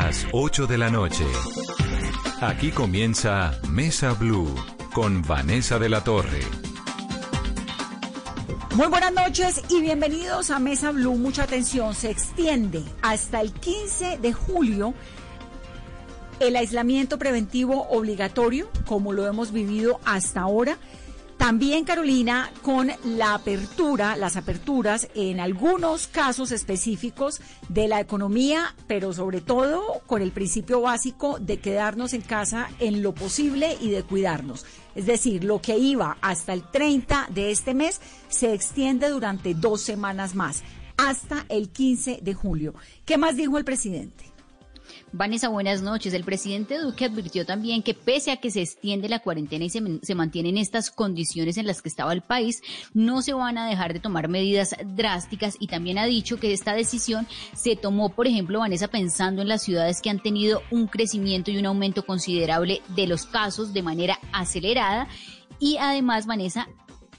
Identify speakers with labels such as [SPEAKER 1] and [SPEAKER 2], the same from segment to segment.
[SPEAKER 1] Las 8 de la noche. Aquí comienza Mesa Blue con Vanessa de la Torre.
[SPEAKER 2] Muy buenas noches y bienvenidos a Mesa Blue. Mucha atención. Se extiende hasta el 15 de julio el aislamiento preventivo obligatorio, como lo hemos vivido hasta ahora. También, Carolina, con la apertura, las aperturas en algunos casos específicos de la economía, pero sobre todo con el principio básico de quedarnos en casa en lo posible y de cuidarnos. Es decir, lo que iba hasta el 30 de este mes se extiende durante dos semanas más, hasta el 15 de julio. ¿Qué más dijo el presidente?
[SPEAKER 3] Vanessa, buenas noches. El presidente Duque advirtió también que pese a que se extiende la cuarentena y se, se, mantienen estas condiciones en las que estaba el país, no se van a dejar de tomar medidas drásticas y también ha dicho que esta decisión se tomó, por ejemplo, Vanessa, pensando en las ciudades que han tenido un crecimiento y un aumento considerable de los casos de manera acelerada. Y además, Vanessa,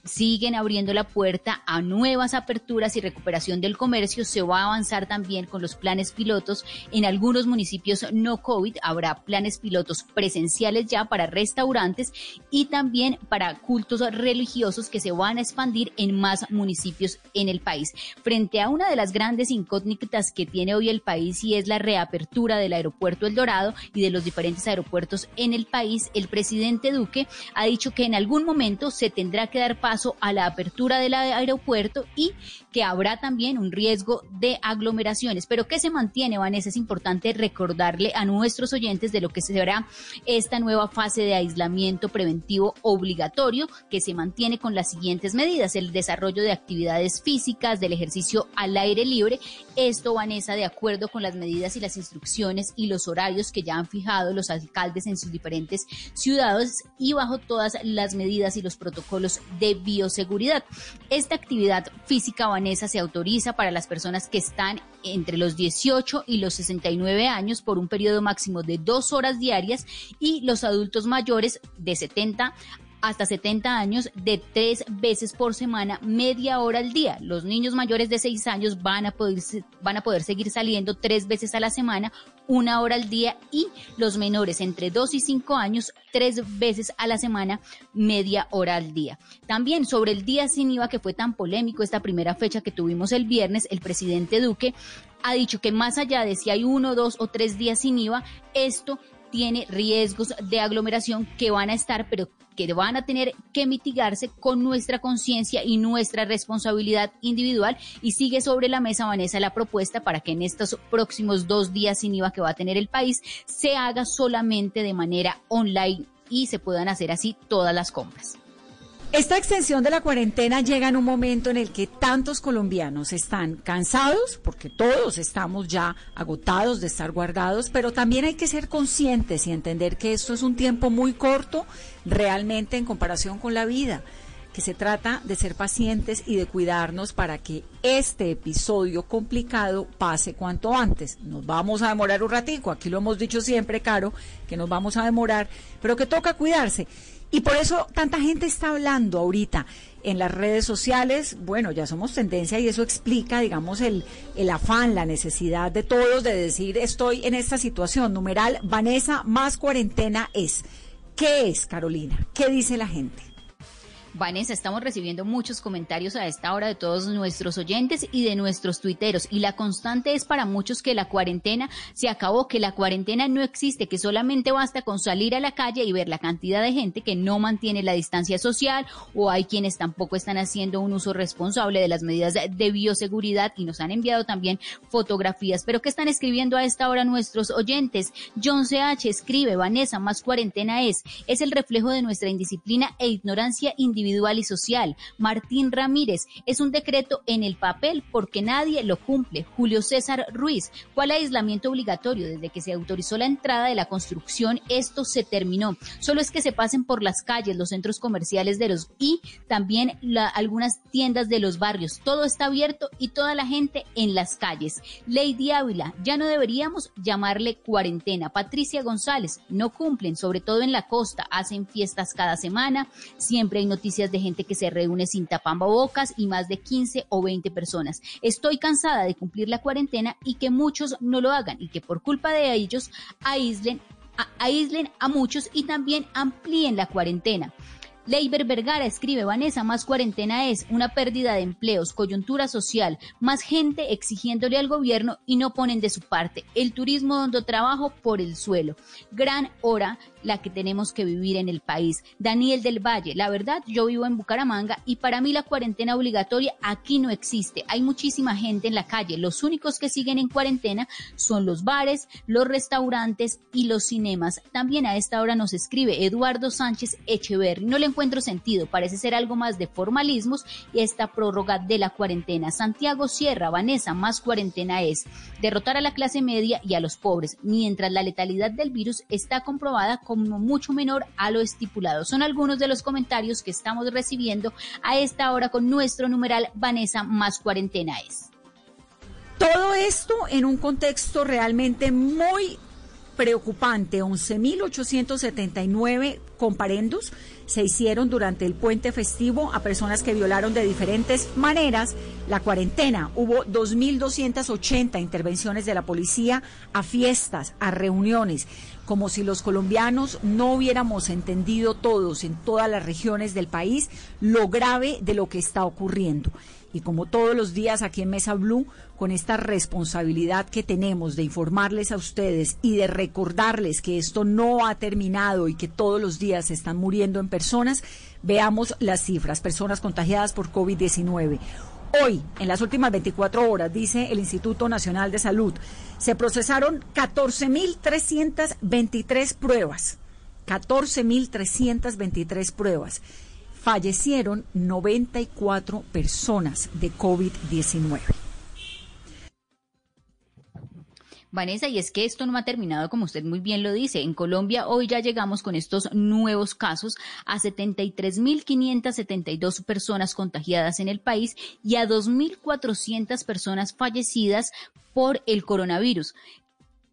[SPEAKER 3] siguen abriendo la puerta a nuevas aperturas y recuperación del comercio. Se va a avanzar también con los planes pilotos. En algunos municipios no COVID habrá planes pilotos presenciales ya para restaurantes y también para cultos religiosos que se van a expandir en más municipios en el país. Frente a una de las grandes incógnitas que tiene hoy el país y es la reapertura del aeropuerto El Dorado y de los diferentes aeropuertos en el país, el presidente Duque ha dicho que en algún momento se tendrá que dar paso a la apertura del aeropuerto y que habrá también un riesgo de aglomeraciones. Pero ¿qué se mantiene, Vanessa? Es importante recordarle a nuestros oyentes de lo que será esta nueva fase de aislamiento preventivo obligatorio que se mantiene con las siguientes medidas. El desarrollo de actividades físicas, del ejercicio al aire libre. Esto, Vanessa, de acuerdo con las medidas y las instrucciones y los horarios que ya han fijado los alcaldes en sus diferentes ciudades y bajo todas las medidas y los protocolos de bioseguridad. Esta actividad física, Vanessa, se autoriza para las personas que están entre los 18 y los 69 años por un periodo máximo de dos horas diarias y los adultos mayores de 70 hasta 70 años de tres veces por semana, media hora al día. Los niños mayores de 6 años van a poder, van a poder seguir saliendo tres veces a la semana, una hora al día y los menores entre 2 y 5 años tres veces a la semana, media hora al día. También sobre el día sin IVA que fue tan polémico esta primera fecha que tuvimos el viernes, el presidente Duque ha dicho que más allá de si hay uno, dos o tres días sin IVA, esto tiene riesgos de aglomeración que van a estar, pero que van a tener que mitigarse con nuestra conciencia y nuestra responsabilidad individual. Y sigue sobre la mesa, Vanessa, la propuesta para que en estos próximos dos días sin IVA que va a tener el país se haga solamente de manera online y se puedan hacer así todas las compras.
[SPEAKER 2] Esta extensión de la cuarentena llega en un momento en el que tantos colombianos están cansados, porque todos estamos ya agotados de estar guardados, pero también hay que ser conscientes y entender que esto es un tiempo muy corto realmente en comparación con la vida, que se trata de ser pacientes y de cuidarnos para que este episodio complicado pase cuanto antes. Nos vamos a demorar un ratico, aquí lo hemos dicho siempre, Caro, que nos vamos a demorar, pero que toca cuidarse. Y por eso tanta gente está hablando ahorita en las redes sociales. Bueno, ya somos tendencia y eso explica, digamos, el, el afán, la necesidad de todos de decir estoy en esta situación. Numeral, Vanessa, más cuarentena es. ¿Qué es, Carolina? ¿Qué dice la gente?
[SPEAKER 3] Vanessa, estamos recibiendo muchos comentarios a esta hora de todos nuestros oyentes y de nuestros tuiteros. Y la constante es para muchos que la cuarentena se acabó, que la cuarentena no existe, que solamente basta con salir a la calle y ver la cantidad de gente que no mantiene la distancia social o hay quienes tampoco están haciendo un uso responsable de las medidas de bioseguridad y nos han enviado también fotografías. Pero ¿qué están escribiendo a esta hora nuestros oyentes? John CH escribe, Vanessa, más cuarentena es, es el reflejo de nuestra indisciplina e ignorancia individual individual y social. Martín Ramírez, es un decreto en el papel porque nadie lo cumple. Julio César Ruiz, ¿cuál aislamiento obligatorio? Desde que se autorizó la entrada de la construcción, esto se terminó. Solo es que se pasen por las calles, los centros comerciales de los y también algunas tiendas de los barrios. Todo está abierto y toda la gente en las calles. Lady Ávila, ya no deberíamos llamarle cuarentena. Patricia González, no cumplen, sobre todo en la costa, hacen fiestas cada semana, siempre hay noticias de gente que se reúne sin tapambocas y más de 15 o 20 personas. Estoy cansada de cumplir la cuarentena y que muchos no lo hagan y que por culpa de ellos aíslen aíslen a muchos y también amplíen la cuarentena. Leiber Vergara escribe, Vanessa, más cuarentena es una pérdida de empleos, coyuntura social, más gente exigiéndole al gobierno y no ponen de su parte. El turismo donde trabajo por el suelo. Gran hora la que tenemos que vivir en el país. Daniel del Valle, la verdad, yo vivo en Bucaramanga y para mí la cuarentena obligatoria aquí no existe. Hay muchísima gente en la calle. Los únicos que siguen en cuarentena son los bares, los restaurantes y los cinemas. También a esta hora nos escribe Eduardo Sánchez Echeverri. No le encuentro sentido, parece ser algo más de formalismos y esta prórroga de la cuarentena. Santiago Sierra, Vanessa, más cuarentena es derrotar a la clase media y a los pobres, mientras la letalidad del virus está comprobada como mucho menor a lo estipulado. Son algunos de los comentarios que estamos recibiendo a esta hora con nuestro numeral Vanessa más cuarentena es.
[SPEAKER 2] Todo esto en un contexto realmente muy preocupante. 11.879 comparendos se hicieron durante el puente festivo a personas que violaron de diferentes maneras la cuarentena. Hubo 2.280 intervenciones de la policía a fiestas, a reuniones como si los colombianos no hubiéramos entendido todos en todas las regiones del país lo grave de lo que está ocurriendo. Y como todos los días aquí en Mesa Blue, con esta responsabilidad que tenemos de informarles a ustedes y de recordarles que esto no ha terminado y que todos los días se están muriendo en personas, veamos las cifras, personas contagiadas por COVID-19. Hoy, en las últimas 24 horas, dice el Instituto Nacional de Salud, se procesaron 14.323 pruebas. 14.323 pruebas. Fallecieron 94 personas de COVID-19.
[SPEAKER 3] Vanessa, y es que esto no ha terminado como usted muy bien lo dice. En Colombia hoy ya llegamos con estos nuevos casos a 73.572 personas contagiadas en el país y a 2.400 personas fallecidas por el coronavirus.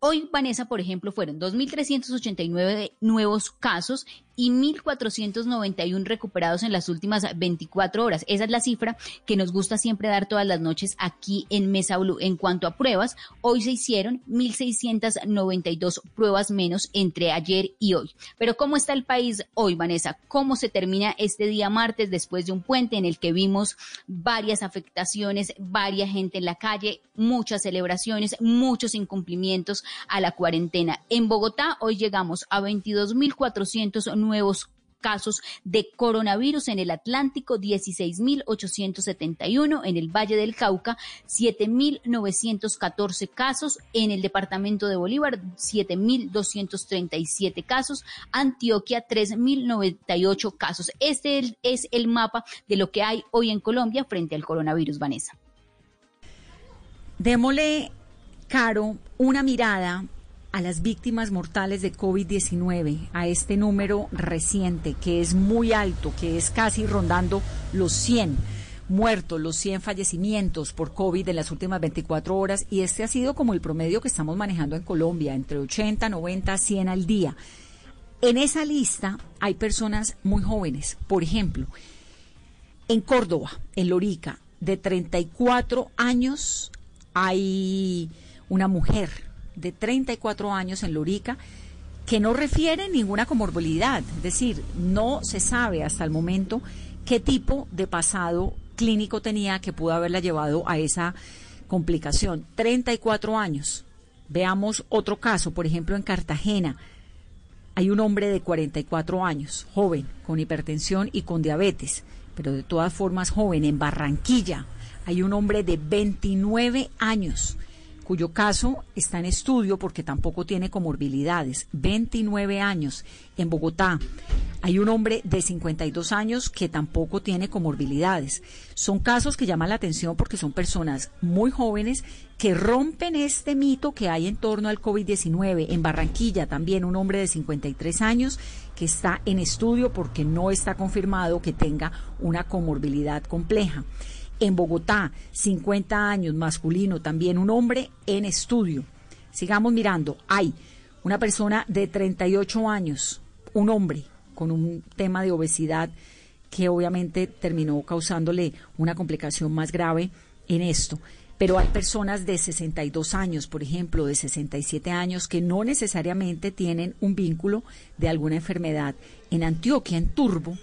[SPEAKER 3] Hoy, Vanessa, por ejemplo, fueron 2.389 nuevos casos y 1.491 recuperados en las últimas 24 horas. Esa es la cifra que nos gusta siempre dar todas las noches aquí en Mesa Blue. En cuanto a pruebas, hoy se hicieron 1.692 pruebas menos entre ayer y hoy. Pero ¿cómo está el país hoy, Vanessa? ¿Cómo se termina este día martes después de un puente en el que vimos varias afectaciones, varias gente en la calle, muchas celebraciones, muchos incumplimientos a la cuarentena? En Bogotá hoy llegamos a 22.409 nuevos casos de coronavirus en el Atlántico, 16.871, en el Valle del Cauca, 7.914 casos, en el departamento de Bolívar, 7.237 casos, Antioquia, 3.098 casos. Este es el mapa de lo que hay hoy en Colombia frente al coronavirus, Vanessa.
[SPEAKER 2] Démosle, Caro, una mirada a las víctimas mortales de COVID-19, a este número reciente que es muy alto, que es casi rondando los 100 muertos, los 100 fallecimientos por COVID en las últimas 24 horas y este ha sido como el promedio que estamos manejando en Colombia, entre 80, 90, 100 al día. En esa lista hay personas muy jóvenes, por ejemplo, en Córdoba, en Lorica, de 34 años hay una mujer de 34 años en Lorica que no refiere ninguna comorbilidad, es decir, no se sabe hasta el momento qué tipo de pasado clínico tenía que pudo haberla llevado a esa complicación. 34 años. Veamos otro caso, por ejemplo, en Cartagena. Hay un hombre de 44 años, joven, con hipertensión y con diabetes, pero de todas formas joven. En Barranquilla hay un hombre de 29 años cuyo caso está en estudio porque tampoco tiene comorbilidades, 29 años, en Bogotá. Hay un hombre de 52 años que tampoco tiene comorbilidades. Son casos que llaman la atención porque son personas muy jóvenes que rompen este mito que hay en torno al COVID-19. En Barranquilla también un hombre de 53 años que está en estudio porque no está confirmado que tenga una comorbilidad compleja. En Bogotá, 50 años, masculino, también un hombre en estudio. Sigamos mirando. Hay una persona de 38 años, un hombre con un tema de obesidad que obviamente terminó causándole una complicación más grave en esto. Pero hay personas de 62 años, por ejemplo, de 67 años, que no necesariamente tienen un vínculo de alguna enfermedad. En Antioquia, en Turbo,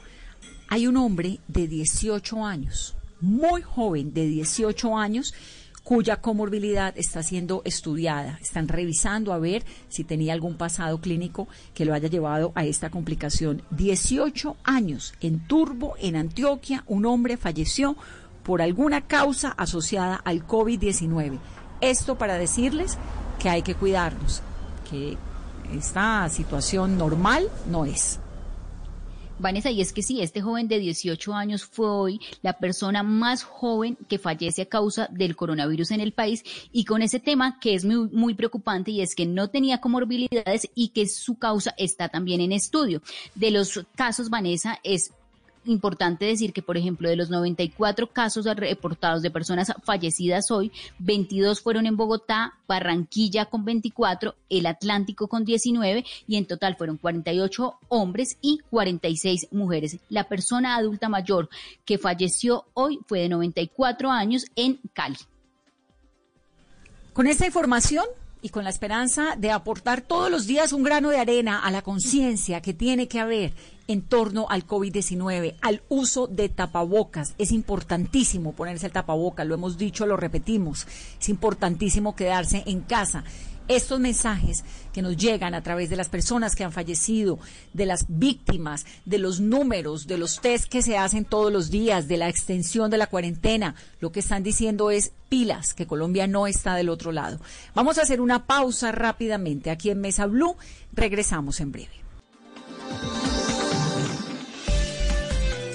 [SPEAKER 2] hay un hombre de 18 años, muy joven, de 18 años, cuya comorbilidad está siendo estudiada. Están revisando a ver si tenía algún pasado clínico que lo haya llevado a esta complicación. 18 años en Turbo, en Antioquia, un hombre falleció por alguna causa asociada al COVID-19. Esto para decirles que hay que cuidarnos, que esta situación normal no es.
[SPEAKER 3] Vanessa, y es que sí, este joven de 18 años fue hoy la persona más joven que fallece a causa del coronavirus en el país y con ese tema que es muy, muy preocupante y es que no tenía comorbilidades y que su causa está también en estudio. De los casos, Vanessa, es importante decir que, por ejemplo, de los 94 casos reportados de personas fallecidas hoy, 22 fueron en Bogotá, Barranquilla con 24, el Atlántico con 19 y en total fueron 48 hombres y 46 mujeres. La persona adulta mayor que falleció hoy fue de 94 años en Cali.
[SPEAKER 2] Con esta información y con la esperanza de aportar todos los días un grano de arena a la conciencia que tiene que haber en torno al COVID-19, al uso de tapabocas. Es importantísimo ponerse el tapabocas, lo hemos dicho, lo repetimos. Es importantísimo quedarse en casa estos mensajes que nos llegan a través de las personas que han fallecido, de las víctimas, de los números, de los test que se hacen todos los días, de la extensión de la cuarentena, lo que están diciendo es pilas, que Colombia no está del otro lado. Vamos a hacer una pausa rápidamente aquí en Mesa Blue. Regresamos en breve.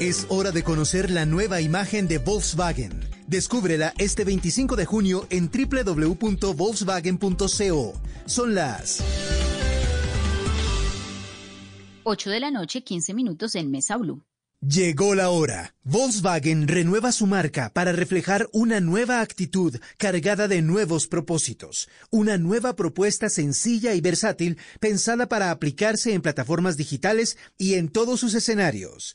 [SPEAKER 4] Es hora de conocer la nueva imagen de Volkswagen. Descúbrela este 25 de junio en www.volkswagen.co. Son las
[SPEAKER 3] 8 de la noche, 15 minutos en Mesa Blue.
[SPEAKER 4] Llegó la hora. Volkswagen renueva su marca para reflejar una nueva actitud cargada de nuevos propósitos. Una nueva propuesta sencilla y versátil pensada para aplicarse en plataformas digitales y en todos sus escenarios.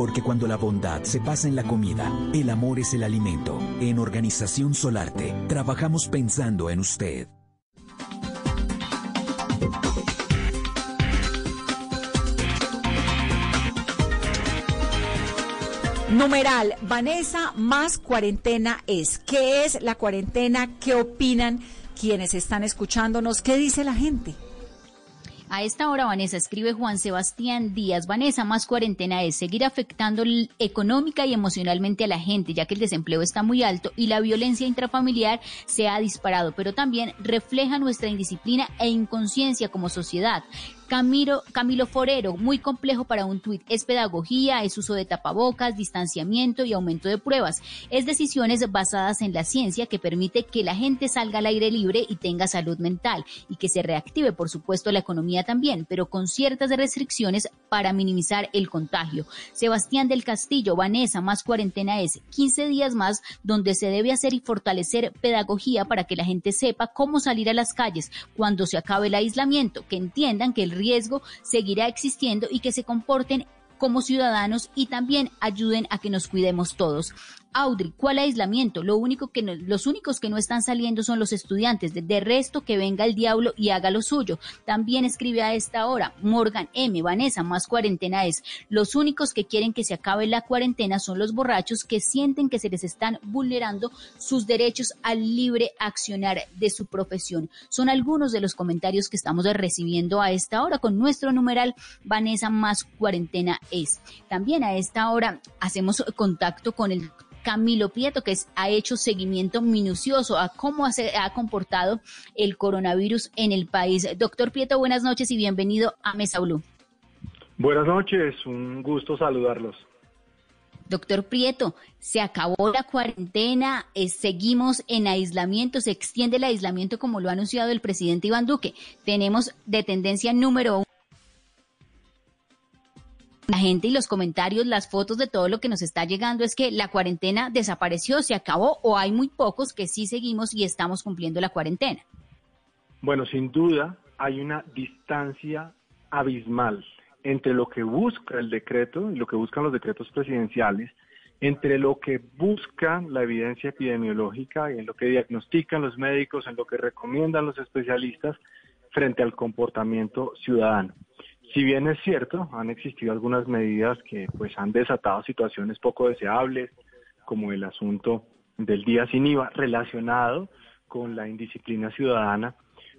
[SPEAKER 5] Porque cuando la bondad se pasa en la comida, el amor es el alimento. En Organización Solarte, trabajamos pensando en usted.
[SPEAKER 2] Numeral, Vanessa más cuarentena es. ¿Qué es la cuarentena? ¿Qué opinan quienes están escuchándonos? ¿Qué dice la gente?
[SPEAKER 3] A esta hora, Vanessa, escribe Juan Sebastián Díaz. Vanessa, más cuarentena es seguir afectando económica y emocionalmente a la gente, ya que el desempleo está muy alto y la violencia intrafamiliar se ha disparado, pero también refleja nuestra indisciplina e inconsciencia como sociedad. Camilo, Camilo Forero, muy complejo para un tuit. Es pedagogía, es uso de tapabocas, distanciamiento y aumento de pruebas. Es decisiones basadas en la ciencia que permite que la gente salga al aire libre y tenga salud mental y que se reactive, por supuesto, la economía también, pero con ciertas restricciones para minimizar el contagio. Sebastián del Castillo, Vanessa, más cuarentena es 15 días más donde se debe hacer y fortalecer pedagogía para que la gente sepa cómo salir a las calles cuando se acabe el aislamiento, que entiendan que el riesgo seguirá existiendo y que se comporten como ciudadanos y también ayuden a que nos cuidemos todos. Audrey, ¿cuál aislamiento? Lo único que los únicos que no están saliendo son los estudiantes. De, resto, que venga el diablo y haga lo suyo. También escribe a esta hora Morgan M. Vanessa, más cuarentena es. Los únicos que quieren que se acabe la cuarentena son los borrachos que sienten que se les están vulnerando sus derechos al libre accionar de su profesión. Son algunos de los comentarios que estamos recibiendo a esta hora con nuestro numeral Vanessa más cuarentena es. También a esta hora hacemos contacto con el Camilo Prieto, que ha hecho seguimiento minucioso a cómo se ha comportado el coronavirus en el país. Doctor Prieto, buenas noches y bienvenido a Mesa Blue.
[SPEAKER 6] Buenas noches, un gusto saludarlos.
[SPEAKER 3] Doctor Prieto, se acabó la cuarentena, eh, seguimos en aislamiento, se extiende el aislamiento como lo ha anunciado el presidente Iván Duque. Tenemos de tendencia número uno la gente y los comentarios, las fotos de todo lo que nos está llegando es que la cuarentena desapareció, se acabó o hay muy pocos que sí seguimos y estamos cumpliendo la cuarentena.
[SPEAKER 6] Bueno, sin duda hay una distancia abismal entre lo que busca el decreto y lo que buscan los decretos presidenciales, entre lo que busca la evidencia epidemiológica y en lo que diagnostican los médicos, en lo que recomiendan los especialistas frente al comportamiento ciudadano. Si bien es cierto, han existido algunas medidas que pues han desatado situaciones poco deseables, como el asunto del día sin IVA relacionado con la indisciplina ciudadana,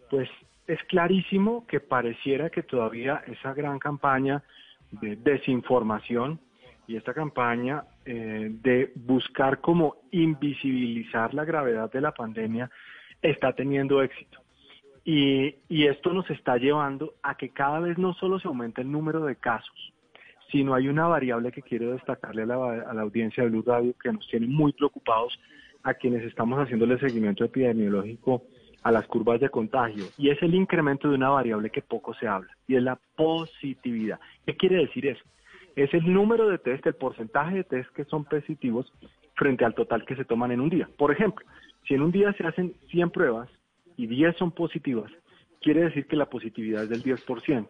[SPEAKER 6] pues es clarísimo que pareciera que todavía esa gran campaña de desinformación y esta campaña eh, de buscar cómo invisibilizar la gravedad de la pandemia está teniendo éxito. Y, esto nos está llevando a que cada vez no solo se aumenta el número de casos, sino hay una variable que quiero destacarle a la, audiencia de Blue Radio que nos tiene muy preocupados a quienes estamos haciendo el seguimiento epidemiológico a las curvas de contagio y es el incremento de una variable que poco se habla y es la positividad. ¿Qué quiere decir eso? Es el número de test, el porcentaje de test que son positivos frente al total que se toman en un día. Por ejemplo, si en un día se hacen 100 pruebas, y 10 son positivas, quiere decir que la positividad es del 10%.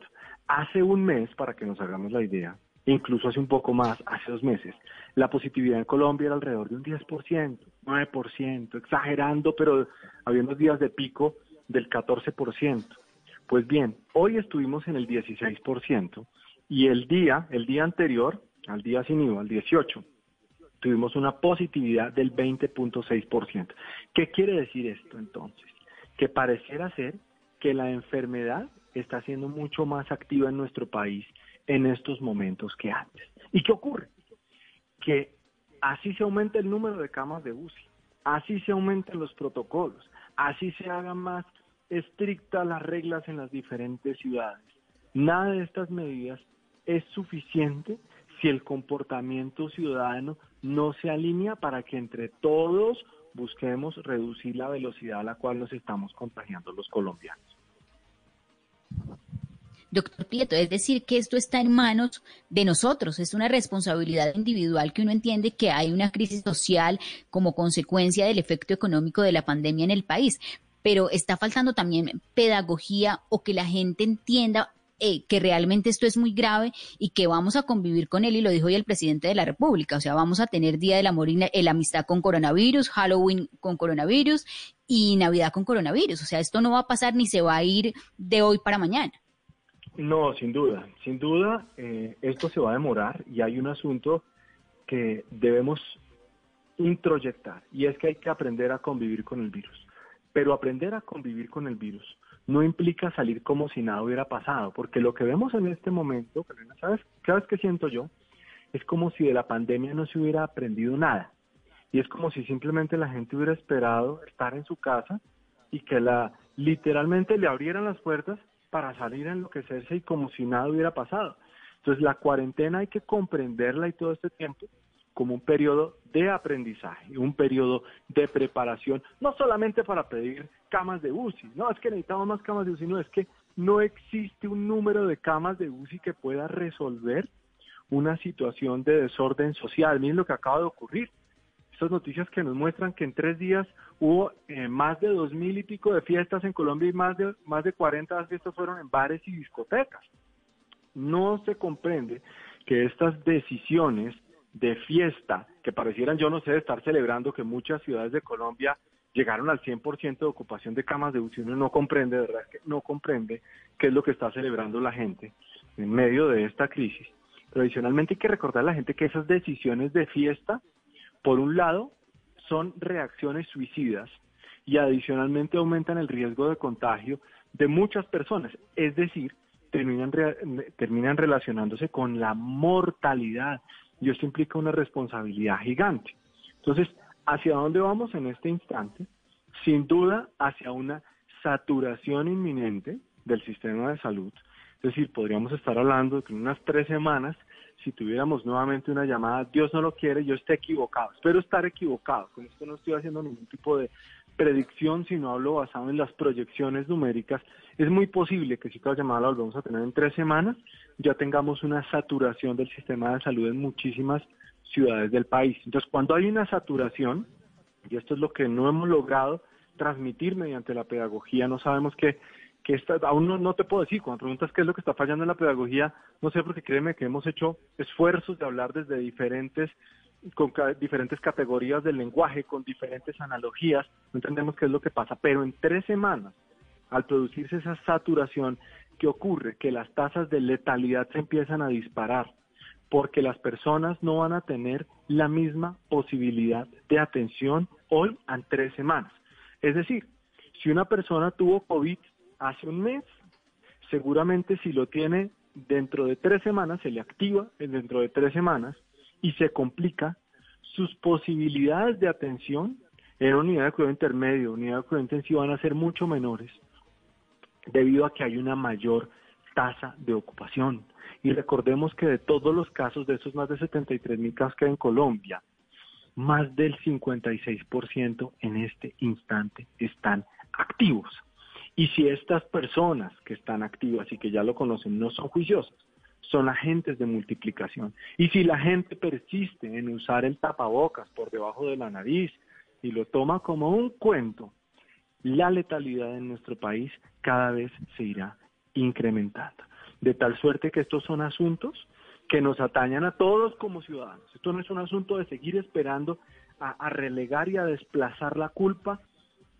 [SPEAKER 6] Hace un mes, para que nos hagamos la idea, incluso hace un poco más, hace dos meses, la positividad en Colombia era alrededor de un 10%, 9%, exagerando, pero habiendo días de pico del 14%. Pues bien, hoy estuvimos en el 16% y el día, el día anterior, al día sin IVA, al 18, tuvimos una positividad del 20.6%. ¿Qué quiere decir esto entonces? Que pareciera ser que la enfermedad está siendo mucho más activa en nuestro país en estos momentos que antes. ¿Y qué ocurre? Que así se aumenta el número de camas de UCI, así se aumentan los protocolos, así se hagan más estrictas las reglas en las diferentes ciudades. Nada de estas medidas es suficiente si el comportamiento ciudadano no se alinea para que entre todos busquemos reducir la velocidad a la cual nos estamos contagiando los colombianos.
[SPEAKER 3] Doctor Prieto, es decir, que esto está en manos de nosotros, es una responsabilidad individual que uno entiende que hay una crisis social como consecuencia del efecto económico de la pandemia en el país, pero está faltando también pedagogía o que la gente entienda eh, que realmente esto es muy grave y que vamos a convivir con él, y lo dijo hoy el presidente de la República, o sea, vamos a tener Día del Amor y la Amistad con coronavirus, Halloween con coronavirus y Navidad con coronavirus, o sea, esto no va a pasar ni se va a ir de hoy para mañana.
[SPEAKER 6] No, sin duda, sin duda, eh, esto se va a demorar y hay un asunto que debemos introyectar y es que hay que aprender a convivir con el virus. Pero aprender a convivir con el virus no implica salir como si nada hubiera pasado, porque lo que vemos en este momento, ¿sabes, ¿sabes qué siento yo? Es como si de la pandemia no se hubiera aprendido nada. Y es como si simplemente la gente hubiera esperado estar en su casa y que la literalmente le abrieran las puertas para salir a enloquecerse y como si nada hubiera pasado. Entonces la cuarentena hay que comprenderla y todo este tiempo como un periodo de aprendizaje, un periodo de preparación, no solamente para pedir camas de UCI, no es que necesitamos más camas de UCI, no es que no existe un número de camas de UCI que pueda resolver una situación de desorden social. Miren lo que acaba de ocurrir. Estas noticias que nos muestran que en tres días hubo eh, más de dos mil y pico de fiestas en Colombia y más de, más de 40 fiestas fueron en bares y discotecas. No se comprende que estas decisiones de fiesta que parecieran, yo no sé, estar celebrando que muchas ciudades de Colombia llegaron al 100% de ocupación de camas de UCI, uno no comprende, de verdad que no comprende qué es lo que está celebrando la gente en medio de esta crisis. Pero adicionalmente hay que recordar a la gente que esas decisiones de fiesta, por un lado, son reacciones suicidas y adicionalmente aumentan el riesgo de contagio de muchas personas, es decir, terminan, terminan relacionándose con la mortalidad y esto implica una responsabilidad gigante. Entonces, ¿hacia dónde vamos en este instante? Sin duda, hacia una saturación inminente del sistema de salud. Es decir, podríamos estar hablando de que en unas tres semanas, si tuviéramos nuevamente una llamada, Dios no lo quiere, yo esté equivocado. Espero estar equivocado. Con esto no estoy haciendo ningún tipo de predicción, sino hablo basado en las proyecciones numéricas. Es muy posible que si cada llamada la volvemos a tener en tres semanas, ya tengamos una saturación del sistema de salud en muchísimas ciudades del país. Entonces, cuando hay una saturación, y esto es lo que no hemos logrado transmitir mediante la pedagogía, no sabemos qué, que esta, aún no, te puedo decir, cuando preguntas qué es lo que está fallando en la pedagogía, no sé, porque créeme que hemos hecho esfuerzos de hablar desde diferentes con diferentes categorías del lenguaje, con diferentes analogías, no entendemos qué es lo que pasa, pero en tres semanas, al producirse esa saturación, ¿qué ocurre? Que las tasas de letalidad se empiezan a disparar, porque las personas no van a tener la misma posibilidad de atención hoy en tres semanas. Es decir, si una persona tuvo COVID hace un mes, seguramente si lo tiene dentro de tres semanas, se le activa dentro de tres semanas, y se complica, sus posibilidades de atención en unidad de cuidado intermedio, unidad de cuidado intensivo van a ser mucho menores debido a que hay una mayor tasa de ocupación. Y recordemos que de todos los casos, de esos más de 73 mil casos que hay en Colombia, más del 56% en este instante están activos. Y si estas personas que están activas y que ya lo conocen no son juiciosas, son agentes de multiplicación. Y si la gente persiste en usar el tapabocas por debajo de la nariz y lo toma como un cuento, la letalidad en nuestro país cada vez se irá incrementando. De tal suerte que estos son asuntos que nos atañan a todos como ciudadanos. Esto no es un asunto de seguir esperando a, relegar y a desplazar la culpa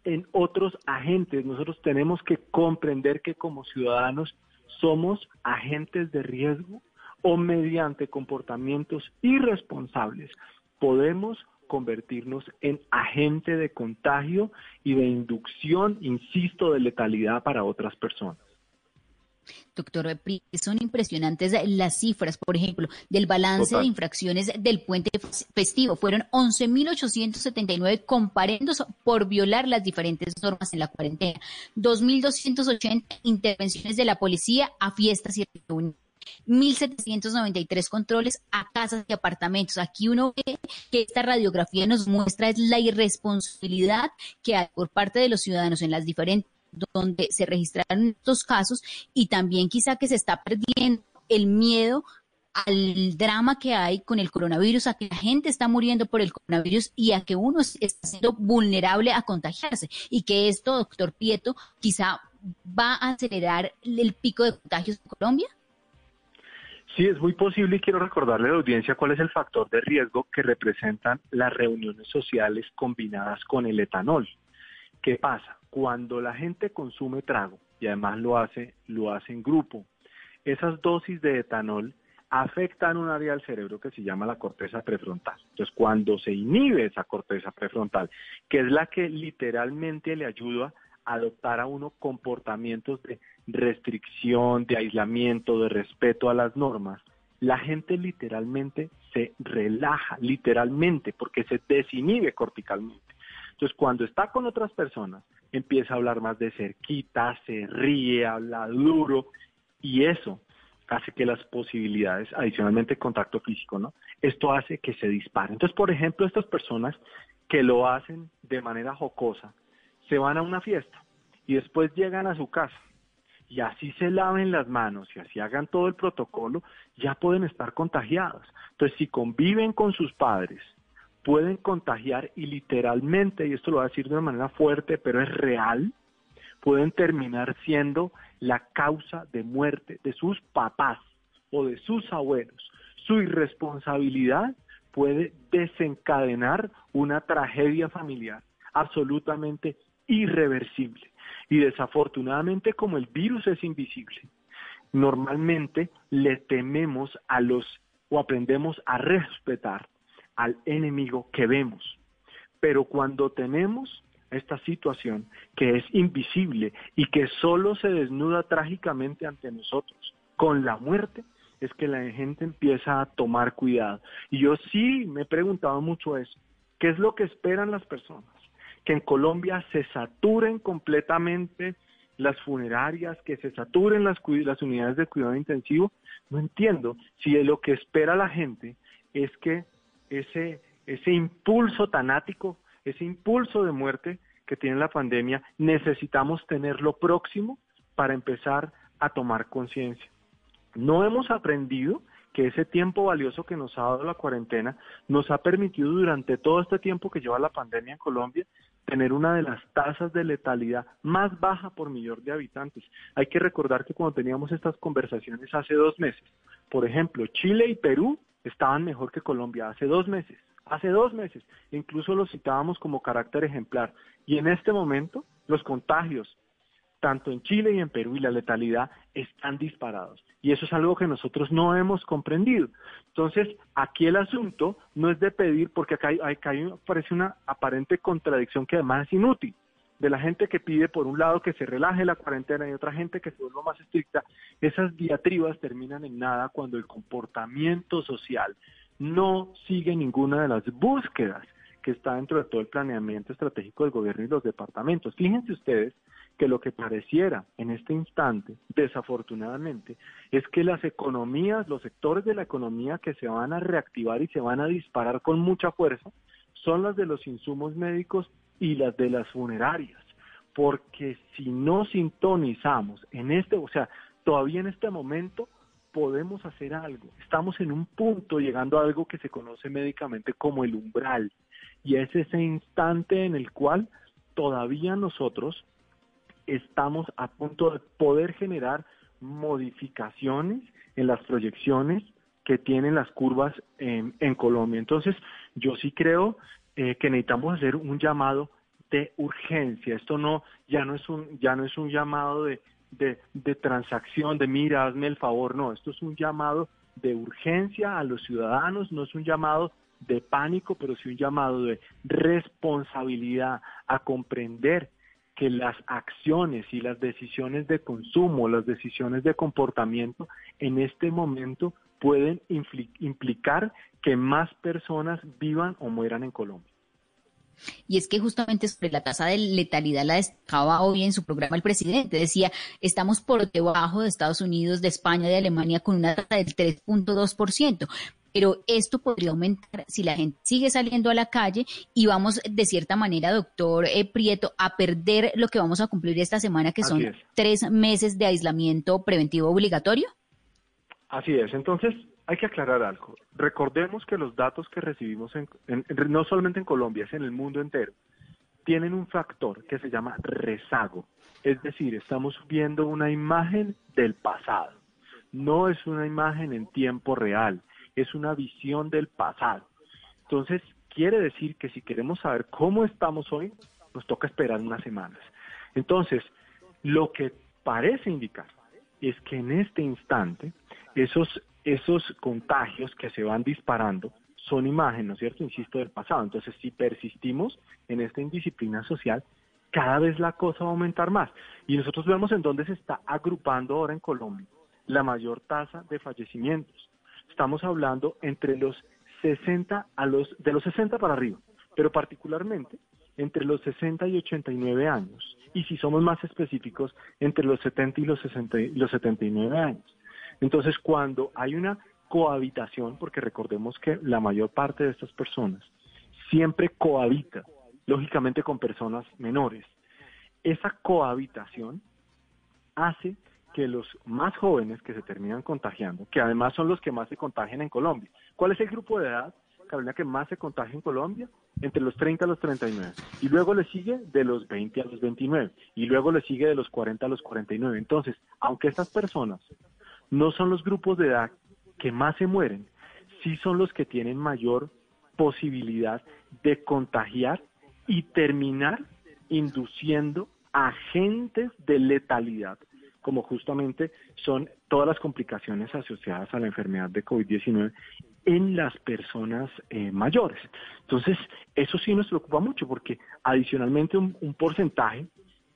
[SPEAKER 6] en otros agentes. Nosotros tenemos que comprender que como ciudadanos somos agentes de riesgo o mediante comportamientos irresponsables podemos convertirnos en agente de contagio y de inducción, insisto, de letalidad para otras personas.
[SPEAKER 3] Doctor, son impresionantes las cifras, por ejemplo, del balance de infracciones del puente festivo. Fueron 11.879 comparendos por violar las diferentes normas en la cuarentena. 2.280 intervenciones de la policía a fiestas y reuniones. 1.793 controles a casas y apartamentos. Aquí uno ve que esta radiografía nos muestra es la irresponsabilidad que hay por parte de los ciudadanos en las diferentes donde se registraron estos casos y también quizá que se está perdiendo el miedo al drama que hay con el coronavirus, a que la gente está muriendo por el coronavirus y a que uno está siendo vulnerable a contagiarse y que esto, doctor Pieto, quizá va a acelerar el pico de contagios en Colombia?
[SPEAKER 6] Sí, es muy posible y quiero recordarle a la audiencia cuál es el factor de riesgo que representan las reuniones sociales combinadas con el etanol. ¿Qué pasa? Cuando la gente consume trago, y además lo hace, lo hace en grupo, esas dosis de etanol afectan un área del cerebro que se llama la corteza prefrontal. Entonces, cuando se inhibe esa corteza prefrontal, que es la que literalmente le ayuda a adoptar a uno comportamientos de restricción, de aislamiento, de respeto a las normas, la gente literalmente se relaja, literalmente, porque se desinhibe corticalmente. Entonces, cuando está con otras personas, empieza a hablar más de cerquita, se ríe, habla duro, y eso hace que las posibilidades, adicionalmente contacto físico, ¿no? Esto hace que se dispare. Entonces, por ejemplo, estas personas que lo hacen de manera jocosa, se van a una fiesta y después llegan a su casa y así se laven las manos y así hagan todo el protocolo, ya pueden estar contagiados. Entonces, si conviven con sus padres, pueden contagiar y literalmente, y esto lo voy a decir de una manera fuerte, pero es real, pueden terminar siendo la causa de muerte de sus papás o de sus abuelos. Su irresponsabilidad puede desencadenar una tragedia familiar absolutamente irreversible. Y desafortunadamente, como el virus es invisible, normalmente le tememos a los o aprendemos a respetar al enemigo que vemos. Pero cuando tenemos esta situación que es invisible y que solo se desnuda trágicamente ante nosotros con la muerte, es que la gente empieza a tomar cuidado. Y yo sí me he preguntado mucho eso. ¿Qué es lo que esperan las personas? Que en Colombia se saturen completamente las funerarias, que se saturen las, unidades de cuidado intensivo. No entiendo si lo que espera la gente es que ese, ese impulso tanático, ese impulso de muerte que tiene la pandemia, necesitamos tenerlo próximo para empezar a tomar conciencia. No hemos aprendido que ese tiempo valioso que nos ha dado la cuarentena nos ha permitido durante todo este tiempo que lleva la pandemia en Colombia tener una de las tasas de letalidad más baja por millón de habitantes. Hay que recordar que cuando teníamos estas conversaciones hace dos meses, por ejemplo, Chile y Perú estaban mejor que Colombia hace dos meses, hace dos meses, incluso los citábamos como carácter ejemplar. Y en este momento los contagios, tanto en Chile y en Perú y la letalidad están disparados. Y eso es algo que nosotros no hemos comprendido. Entonces, aquí el asunto no es de pedir, porque acá, hay, acá parece una aparente contradicción que además es inútil de la gente que pide por un lado que se relaje la cuarentena y otra gente que se vuelva más estricta, esas diatribas terminan en nada cuando el comportamiento social no sigue ninguna de las búsquedas que está dentro de todo el planeamiento estratégico del gobierno y los departamentos. Fíjense ustedes que lo que pareciera en este instante, desafortunadamente, es que las economías, los sectores de la economía que se van a reactivar y se van a disparar con mucha fuerza, son las de los insumos médicos y las de las funerarias, porque si no sintonizamos en este, o sea, todavía en este momento podemos hacer algo. Estamos en un punto llegando a algo que se conoce médicamente como el umbral, y es ese instante en el cual todavía nosotros estamos a punto de poder generar modificaciones en las proyecciones que tienen las curvas en, en Colombia. Entonces, yo sí creo eh, que necesitamos hacer un llamado de urgencia. Esto no ya no es un ya no es un llamado de, de, de transacción, de mira, hazme el favor, no, esto es un llamado de urgencia a los ciudadanos, no es un llamado de pánico, pero sí un llamado de responsabilidad a comprender que las acciones y las decisiones de consumo, las decisiones de comportamiento en este momento pueden implicar que más personas vivan o mueran en Colombia.
[SPEAKER 3] Y es que justamente sobre la tasa de letalidad la destacaba hoy en su programa el presidente. Decía, estamos por debajo de Estados Unidos, de España, de Alemania con una tasa del 3.2%. Pero esto podría aumentar si la gente sigue saliendo a la calle y vamos de cierta manera, doctor eh, Prieto, a perder lo que vamos a cumplir esta semana, que son tres meses de aislamiento preventivo obligatorio.
[SPEAKER 6] Así es. Entonces, hay que aclarar algo. Recordemos que los datos que recibimos, no solamente en Colombia, es en el mundo entero, tienen un factor que se llama rezago. Es decir, estamos viendo una imagen del pasado. No es una imagen en tiempo real, es una visión del pasado. Entonces, quiere decir que si queremos saber cómo estamos hoy, nos toca esperar unas semanas. Entonces, lo que parece indicar es que en este instante esos, esos contagios que se van disparando son imágenes, ¿no es cierto? Insisto, del pasado. Entonces, si persistimos en esta indisciplina social, cada vez la cosa va a aumentar más. Y nosotros vemos en dónde se está agrupando ahora en Colombia la mayor tasa de fallecimientos. Estamos hablando entre los 60 a los, de los 60 para arriba, pero particularmente entre los 60 y 89 años. Y si somos más específicos, entre los 70 y los, 60, y los 79 años. Entonces, cuando hay una cohabitación, porque recordemos que la mayor parte de estas personas siempre cohabita, lógicamente con personas menores, esa cohabitación hace que los más jóvenes que se terminan contagiando, que además son los que más se contagian en Colombia. ¿Cuál es el grupo de edad, Carolina, que más se contagia en Colombia? Entre los 30 a los 39. Y luego le sigue de los 20 a los 29. Y luego le sigue de los 40 a los 49. Entonces, aunque estas personas no son los grupos de edad que más se mueren, sí son los que tienen mayor posibilidad de contagiar y terminar induciendo agentes de letalidad, como justamente son todas las complicaciones asociadas a la enfermedad de COVID-19 en las personas eh, mayores. Entonces, eso sí nos preocupa mucho porque adicionalmente un, porcentaje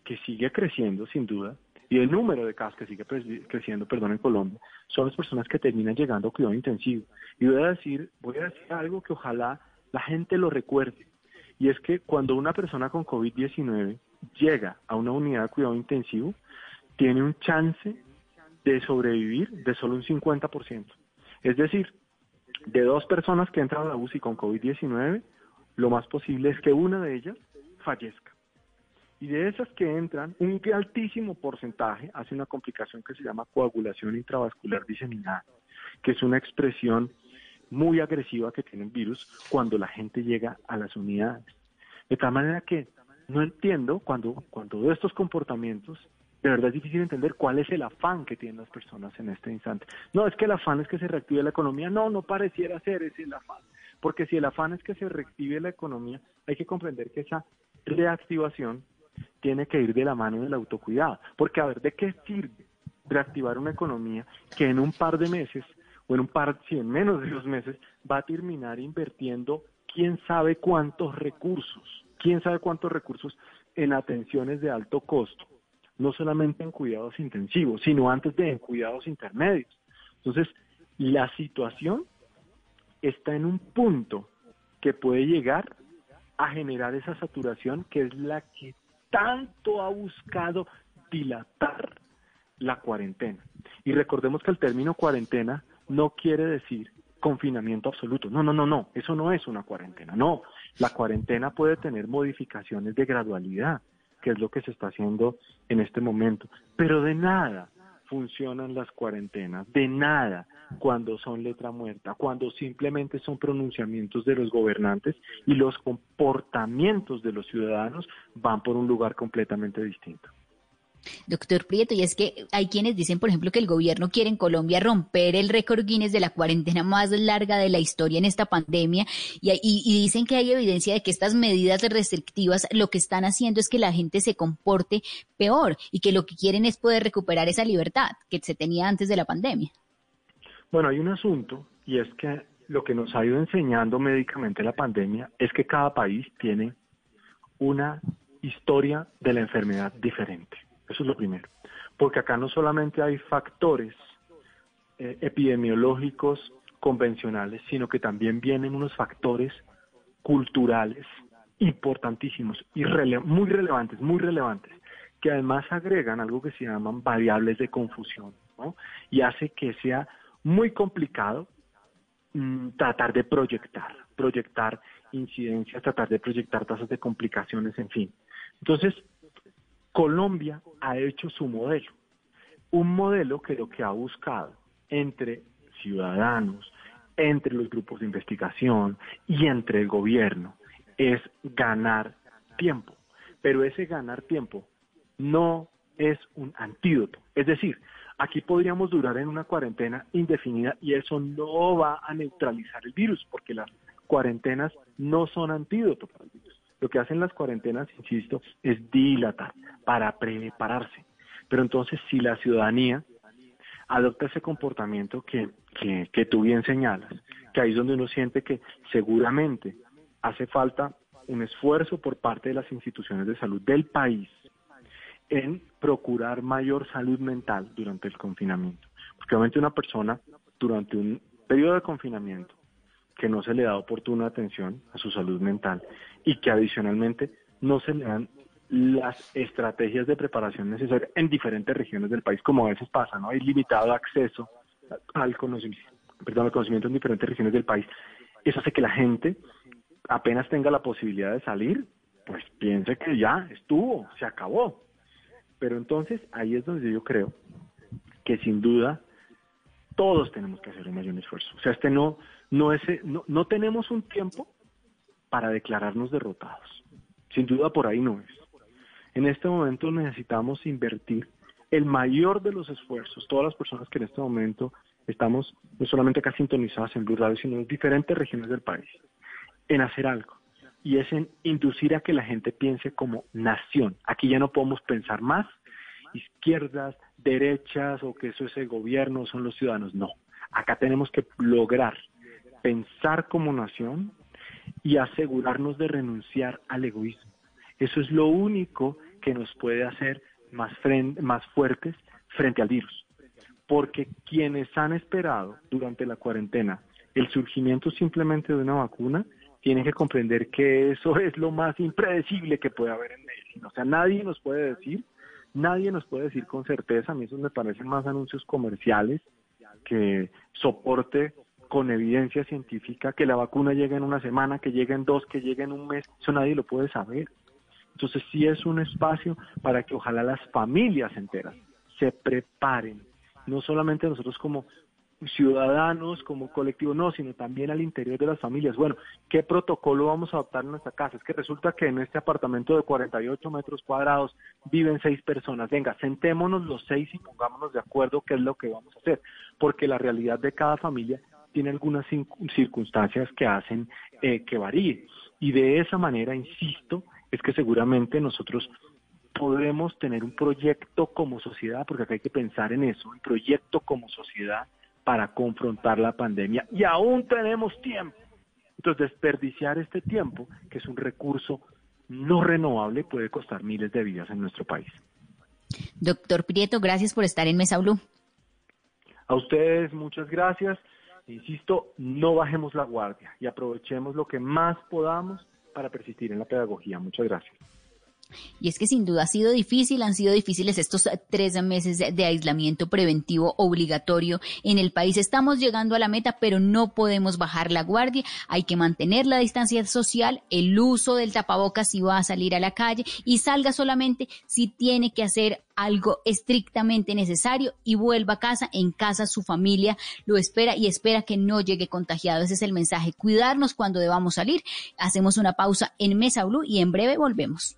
[SPEAKER 6] que sigue creciendo sin duda y el número de casos que sigue creciendo, perdón, en Colombia, son las personas que terminan llegando a cuidado intensivo. Y voy a decir, voy a decir algo que ojalá la gente lo recuerde. Y es que cuando una persona con COVID-19 llega a una unidad de cuidado intensivo, tiene un chance de sobrevivir de solo un 50%. Es decir, de dos personas que entran a la UCI con COVID-19, lo más posible es que una de ellas fallezca. Y de esas que entran, un altísimo porcentaje hace una complicación que se llama coagulación intravascular diseminada, que es una expresión muy agresiva que tiene el virus cuando la gente llega a las unidades. De tal manera que no entiendo cuando, cuando estos comportamientos de verdad es difícil entender cuál es el afán que tienen las personas en este instante. No, es que el afán es que se reactive la economía. No, no pareciera ser ese el afán. Porque si el afán es que se reactive la economía, hay que comprender que esa reactivación tiene que ir de la mano del autocuidado. Porque, a ver, ¿de qué sirve reactivar una economía que en un par de meses, o en un par, si en menos de dos meses, va a terminar invirtiendo quién sabe cuántos recursos, quién sabe cuántos recursos en atenciones de alto costo no solamente en cuidados intensivos, sino antes de en cuidados intermedios. Entonces, la situación está en un punto que puede llegar a generar esa saturación que es la que tanto ha buscado dilatar la cuarentena. Y recordemos que el término cuarentena no quiere decir confinamiento absoluto. No, no, no, no, eso no es una cuarentena. No, la cuarentena puede tener modificaciones de gradualidad que es lo que se está haciendo en este momento. Pero de nada funcionan las cuarentenas, de nada cuando son letra muerta, cuando simplemente son pronunciamientos de los gobernantes y los comportamientos de los ciudadanos van por un lugar completamente distinto.
[SPEAKER 3] Doctor Prieto, y es que hay quienes dicen, por ejemplo, que el gobierno quiere en Colombia romper el récord Guinness de la cuarentena más larga de la historia en esta pandemia y, dicen que hay evidencia de que estas medidas restrictivas lo que están haciendo es que la gente se comporte peor y que lo que quieren es poder recuperar esa libertad que se tenía antes de la pandemia.
[SPEAKER 6] Bueno, hay un asunto y es que lo que nos ha ido enseñando médicamente la pandemia es que cada país tiene una historia de la enfermedad diferente. Eso es lo primero. Porque acá no solamente hay factores eh, epidemiológicos convencionales, sino que también vienen unos factores culturales importantísimos y muy relevantes, muy relevantes, que además agregan algo que se llaman variables de confusión, ¿no? Y hace que sea muy complicado mm, tratar de proyectar, proyectar incidencias, tratar de proyectar tasas de complicaciones, en fin. Entonces, Colombia ha hecho su modelo, un modelo que lo que ha buscado entre ciudadanos, entre los grupos de investigación y entre el gobierno es ganar tiempo. Pero ese ganar tiempo no es un antídoto. Es decir, aquí podríamos durar en una cuarentena indefinida y eso no va a neutralizar el virus, porque las cuarentenas no son antídoto para el virus. Lo que hacen las cuarentenas, insisto, es dilatar para prepararse. Pero entonces, si la ciudadanía adopta ese comportamiento que, que, que tú bien señalas, que ahí es donde uno siente que seguramente hace falta un esfuerzo por parte de las instituciones de salud del país en procurar mayor salud mental durante el confinamiento. Porque obviamente una persona durante un periodo de confinamiento que no se le da oportuna atención a su salud mental y que adicionalmente no se le dan las estrategias de preparación necesarias en diferentes regiones del país, como a veces pasa, ¿no? Hay limitado acceso al conocimiento, perdón, al conocimiento en diferentes regiones del país. Eso hace que la gente apenas tenga la posibilidad de salir, pues piense que ya estuvo, se acabó. Pero entonces ahí es donde yo creo que sin duda todos tenemos que hacer un mayor esfuerzo. O sea, este no, no, es, no, no tenemos un tiempo para declararnos derrotados. Sin duda por ahí no es. En este momento necesitamos invertir el mayor de los esfuerzos, todas las personas que en este momento estamos no solamente acá sintonizadas en Blue Radio, sino en diferentes regiones del país, en hacer algo y es en inducir a que la gente piense como nación. Aquí ya no podemos pensar más izquierdas, derechas o que eso es el gobierno, son los ciudadanos. No, acá tenemos que lograr pensar como nación y asegurarnos de renunciar al egoísmo. Eso es lo único que nos puede hacer más, más fuertes frente al virus. Porque quienes han esperado durante la cuarentena el surgimiento simplemente de una vacuna, tienen que comprender que eso es lo más impredecible que puede haber en medicina. O sea, nadie nos puede decir, nadie nos puede decir con certeza, a mí eso me parecen más anuncios comerciales que soporte con evidencia científica que la vacuna llegue en una semana, que llegue en dos, que llegue en un mes, eso nadie lo puede saber. Entonces sí es un espacio para que ojalá las familias enteras se preparen, no solamente nosotros como ciudadanos, como colectivo, no, sino también al interior de las familias. Bueno, ¿qué protocolo vamos a adoptar en nuestra casa? Es que resulta que en este apartamento de 48 metros cuadrados viven seis personas. Venga, sentémonos los seis y pongámonos de acuerdo qué es lo que vamos a hacer, porque la realidad de cada familia tiene algunas circunstancias que hacen eh, que varíe. Y de esa manera, insisto, es que seguramente nosotros podremos tener un proyecto como sociedad, porque acá hay que pensar en eso, un proyecto como sociedad para confrontar la pandemia y aún tenemos tiempo. Entonces, desperdiciar este tiempo, que es un recurso no renovable, puede costar miles de vidas en nuestro país.
[SPEAKER 3] Doctor Prieto, gracias por estar en Mesa Blue.
[SPEAKER 6] A ustedes, muchas gracias. Insisto, no bajemos la guardia y aprovechemos lo que más podamos para persistir en la pedagogía. Muchas gracias.
[SPEAKER 3] Y es que sin duda ha sido difícil, han sido difíciles estos tres meses de, aislamiento preventivo obligatorio en el país. Estamos llegando a la meta, pero no podemos bajar la guardia. Hay que mantener la distancia social, el uso del tapabocas si va a salir a la calle y salga solamente si tiene que hacer algo estrictamente necesario y vuelva a casa. En casa su familia lo espera y espera que no llegue contagiado. Ese es el mensaje. Cuidarnos cuando debamos salir. Hacemos una pausa en Mesa Blue y en breve volvemos.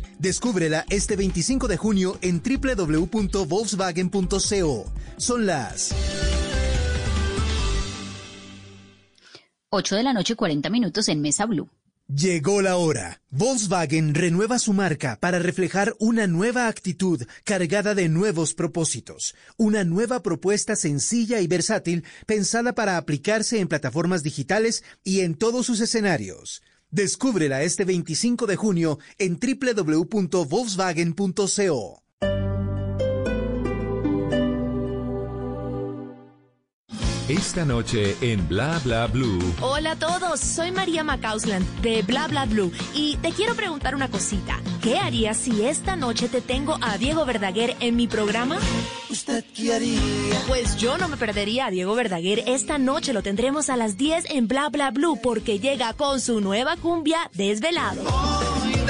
[SPEAKER 4] Descúbrela este 25 de junio en www.volkswagen.co. Son las
[SPEAKER 3] 8 de la noche 40 minutos en Mesa Blue.
[SPEAKER 4] Llegó la hora. Volkswagen renueva su marca para reflejar una nueva actitud cargada de nuevos propósitos, una nueva propuesta sencilla y versátil pensada para aplicarse en plataformas digitales y en todos sus escenarios. Descúbrela este 25 de junio en www.volkswagen.co.
[SPEAKER 1] Esta noche en Bla Bla Blue.
[SPEAKER 7] Hola a todos, soy María Macausland de Bla Bla Blue y te quiero preguntar una cosita. ¿Qué harías si esta noche te tengo a Diego Verdaguer en mi programa?
[SPEAKER 8] ¿Usted qué haría?
[SPEAKER 7] Pues yo no me perdería a Diego Verdaguer. Esta noche lo tendremos a las 10 en Bla Bla Blue porque llega con su nueva cumbia Desvelado.
[SPEAKER 8] Hoy desvelado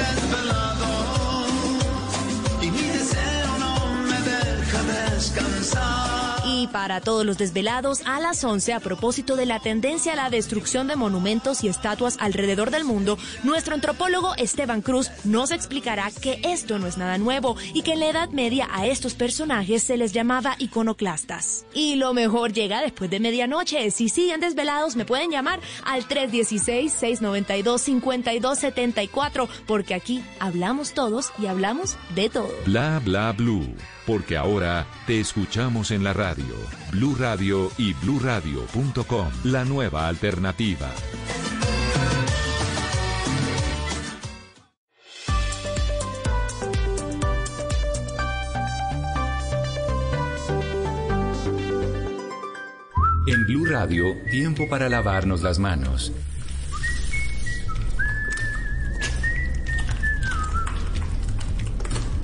[SPEAKER 7] Y para todos los desvelados, a las 11, a propósito de la tendencia a la destrucción de monumentos y estatuas alrededor del mundo, nuestro antropólogo Esteban Cruz nos explicará que esto no es nada nuevo y que en la Edad Media a estos personajes se les llamaba iconoclastas. Y lo mejor llega después de medianoche. Si siguen desvelados, me pueden llamar al 316-692-5274, porque aquí hablamos todos y hablamos de todo.
[SPEAKER 1] Bla Bla Blue, porque ahora te escuchamos en la radio. Blue Radio y bluradio.com, la nueva alternativa. En Blue Radio, tiempo para lavarnos las manos.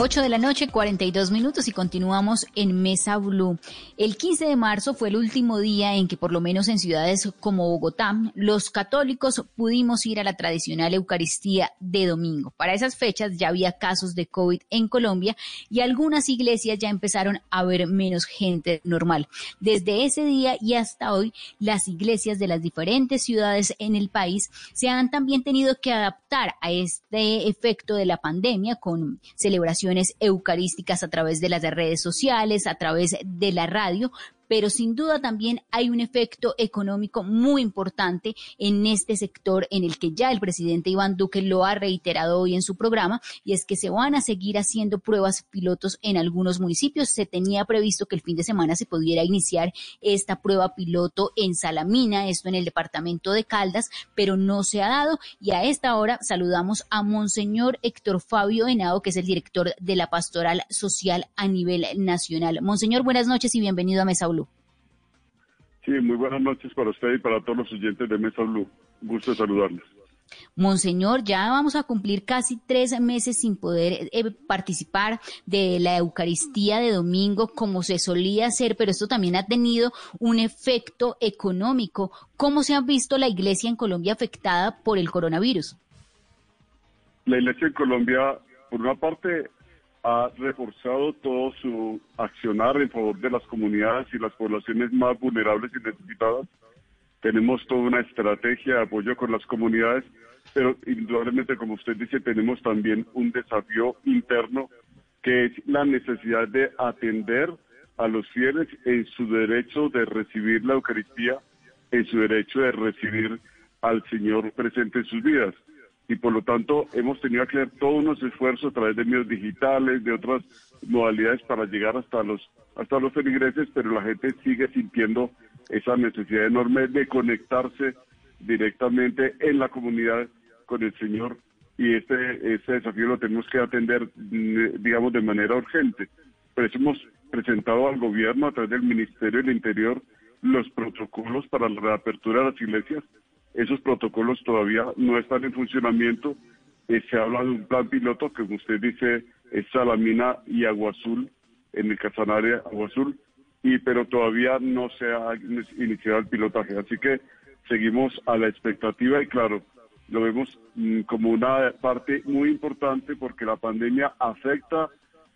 [SPEAKER 3] 8 de la noche, 42 minutos y continuamos en Mesa Blue. El 15 de marzo fue el último día en que por lo menos en ciudades como Bogotá, los católicos pudimos ir a la tradicional Eucaristía de domingo. Para esas fechas ya había casos de COVID en Colombia y algunas iglesias ya empezaron a ver menos gente normal. Desde ese día y hasta hoy, las iglesias de las diferentes ciudades en el país se han también tenido que adaptar a este efecto de la pandemia con celebraciones eucarísticas a través de las redes sociales, a través de la radio, pero sin duda también hay un efecto económico muy importante en este sector en el que ya el presidente Iván Duque lo ha reiterado hoy en su programa y es que se van a seguir haciendo pruebas pilotos en algunos municipios. Se tenía previsto que el fin de semana se pudiera iniciar esta prueba piloto en Salamina, esto en el departamento de Caldas, pero no se ha dado y a esta hora saludamos a Monseñor Héctor Fabio Henao, que es el director de la Pastoral Social a nivel nacional. Monseñor, buenas noches y bienvenido a Mesa
[SPEAKER 9] Sí, muy buenas noches para usted y para todos los oyentes de Mesa Blue. Gusto saludarles.
[SPEAKER 3] Monseñor, ya vamos a cumplir casi tres meses sin poder eh, participar de la Eucaristía de domingo como se solía hacer, pero esto también ha tenido un efecto económico. ¿Cómo se ha visto la iglesia en Colombia afectada por el coronavirus?
[SPEAKER 9] La iglesia en Colombia, por una parte, ha reforzado todo su accionar en favor de las comunidades y las poblaciones más vulnerables y necesitadas. Tenemos toda una estrategia de apoyo con las comunidades, pero indudablemente, como usted dice, tenemos también un desafío interno que es la necesidad de atender a los fieles en su derecho de recibir la Eucaristía, en su derecho de recibir al Señor presente en sus vidas y por lo tanto hemos tenido que hacer todos unos esfuerzos a través de medios digitales, de otras modalidades para llegar hasta los hasta los feligreses, pero la gente sigue sintiendo esa necesidad enorme de conectarse directamente en la comunidad con el Señor y este, este desafío lo tenemos que atender, mm, digamos, de manera urgente. Por eso hemos presentado al gobierno a través del Ministerio del Interior los protocolos para la reapertura de las iglesias esos protocolos todavía no están en funcionamiento. Eh, se habla de un plan piloto que, como usted dice, es Salamina y Agua Azul, en el Casanare Agua Azul, y, pero todavía no se ha iniciado el pilotaje. Así que seguimos a la expectativa y, claro, lo vemos mm, como una parte muy importante porque la pandemia afecta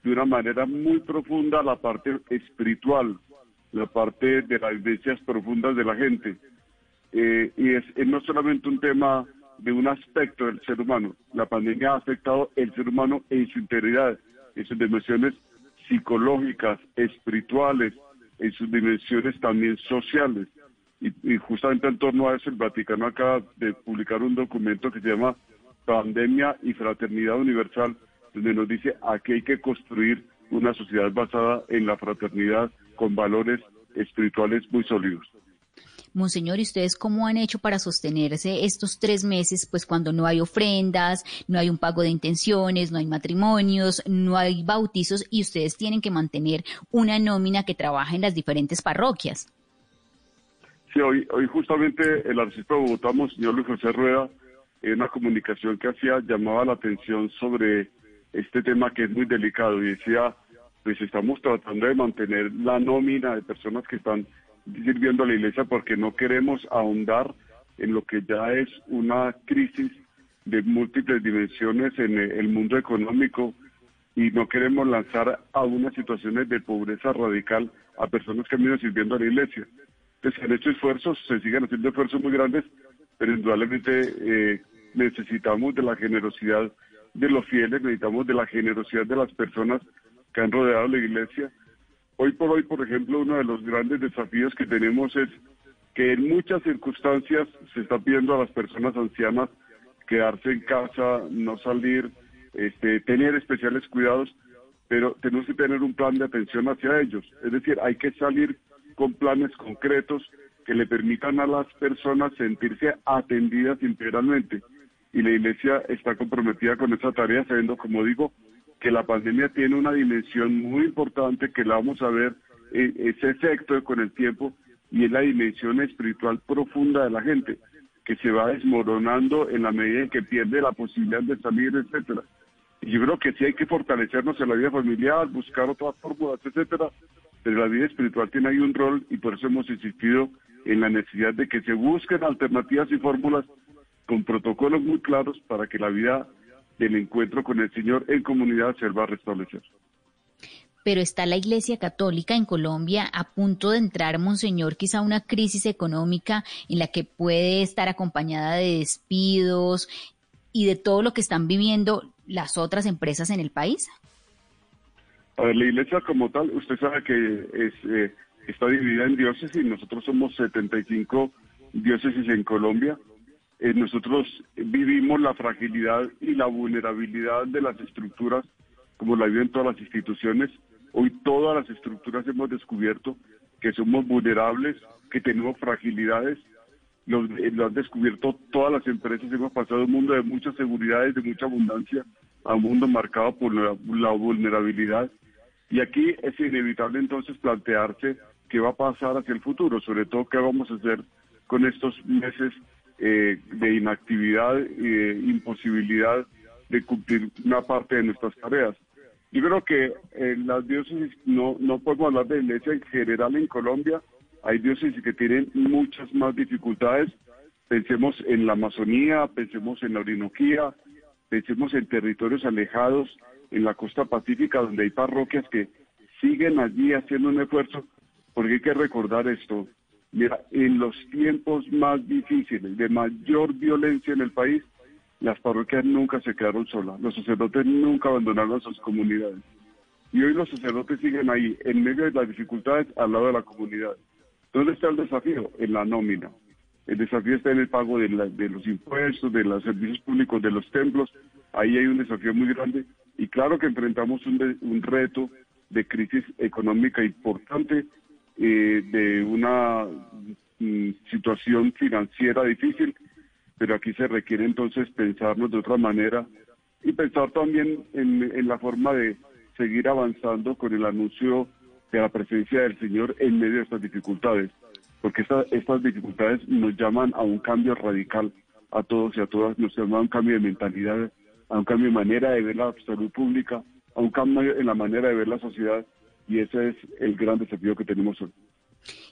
[SPEAKER 9] de una manera muy profunda la parte espiritual, la parte de las vivencias profundas de la gente. Eh, y es, no solamente un tema de un aspecto del ser humano, la pandemia ha afectado el ser humano en su integridad, en sus dimensiones psicológicas, espirituales, en sus dimensiones también sociales. Y, y, justamente en torno a eso el Vaticano acaba de publicar un documento que se llama Pandemia y Fraternidad Universal, donde nos dice aquí hay que construir una sociedad basada en la fraternidad con valores espirituales muy sólidos.
[SPEAKER 3] Monseñor, ¿y ustedes cómo han hecho para sostenerse estos tres meses, pues cuando no hay ofrendas, no hay un pago de intenciones, no hay matrimonios, no hay bautizos y ustedes tienen que mantener una nómina que trabaja en las diferentes parroquias?
[SPEAKER 9] Sí, hoy, hoy justamente el arzobispo de Bogotá, Monseñor Luis José Rueda, en una comunicación que hacía llamaba la atención sobre este tema que es muy delicado y decía, pues estamos tratando de mantener la nómina de personas que están sirviendo a la iglesia porque no queremos ahondar en lo que ya es una crisis de múltiples dimensiones en el mundo económico y no queremos lanzar a unas situaciones de pobreza radical a personas que han venido sirviendo a la iglesia. Entonces se han hecho esfuerzos, se siguen haciendo esfuerzos muy grandes, pero indudablemente eh, necesitamos de la generosidad de los fieles, necesitamos de la generosidad de las personas que han rodeado la iglesia Hoy por hoy, por ejemplo, uno de los grandes desafíos que tenemos es que en muchas circunstancias se está pidiendo a las personas ancianas quedarse en casa, no salir, este, tener especiales cuidados, pero tenemos que tener un plan de atención hacia ellos. Es decir, hay que salir con planes concretos que le permitan a las personas sentirse atendidas integralmente. Y la Iglesia está comprometida con esa tarea, sabiendo, como digo, que la pandemia tiene una dimensión muy importante que la vamos a ver eh, ese efecto con el tiempo y es la dimensión espiritual profunda de la gente que se va desmoronando en la medida en que pierde la posibilidad de salir, etcétera. Y yo creo que sí hay que fortalecernos en la vida familiar, buscar otras fórmulas, etcétera, pero la vida espiritual tiene ahí un rol y por eso hemos insistido en la necesidad de que se busquen alternativas y fórmulas con protocolos muy claros para que la vida del encuentro con el Señor en comunidad se va a restablecer.
[SPEAKER 3] Pero está la Iglesia Católica en Colombia a punto de entrar, Monseñor, quizá una crisis económica en la que puede estar acompañada de despidos y de todo lo que están viviendo las otras empresas en el país.
[SPEAKER 9] A ver, la iglesia como tal, usted sabe que es, eh, está dividida en diócesis, nosotros somos 75 diócesis en Colombia. Eh, nosotros vivimos la fragilidad y la vulnerabilidad de las estructuras, como la viven todas las instituciones. Hoy todas las estructuras hemos descubierto que somos vulnerables, que tenemos fragilidades. Lo, eh, lo han descubierto todas las empresas. Hemos pasado un mundo de muchas seguridades, de mucha abundancia, a un mundo marcado por la, la vulnerabilidad. Y aquí es inevitable entonces plantearse qué va a pasar hacia el futuro, sobre todo qué vamos a hacer con estos meses eh, de inactividad y de imposibilidad de cumplir una parte de nuestras tareas. Yo creo que en las diócesis, no, no podemos hablar de iglesia en general en Colombia, hay diócesis que tienen muchas más dificultades. Pensemos en la Amazonía, pensemos en la Orinoquía, pensemos en territorios alejados, en la costa pacífica, donde hay parroquias que siguen allí haciendo un esfuerzo, porque hay que recordar esto. Mira, en los tiempos más difíciles, de mayor violencia en el país, las parroquias nunca se quedaron solas, los sacerdotes nunca abandonaron sus comunidades. Y hoy los sacerdotes siguen ahí, en medio de las dificultades, al lado de la comunidad. ¿Dónde está el desafío? En la nómina. El desafío está en el pago de, de los impuestos, de los servicios públicos, de los templos. Ahí hay un desafío muy grande. Y claro que enfrentamos un, un reto de crisis económica importante, eh, de una mm, situación financiera difícil, pero aquí se requiere entonces pensarnos de otra manera y pensar también en, en la forma de seguir avanzando con el anuncio de la presencia del Señor en medio de estas dificultades, porque esta, estas dificultades nos llaman a un cambio radical a todos y a todas, nos llaman a un cambio de mentalidad, a un cambio de manera de ver la salud pública, a un cambio en la manera de ver la sociedad, y ese es el gran desafío que tenemos hoy.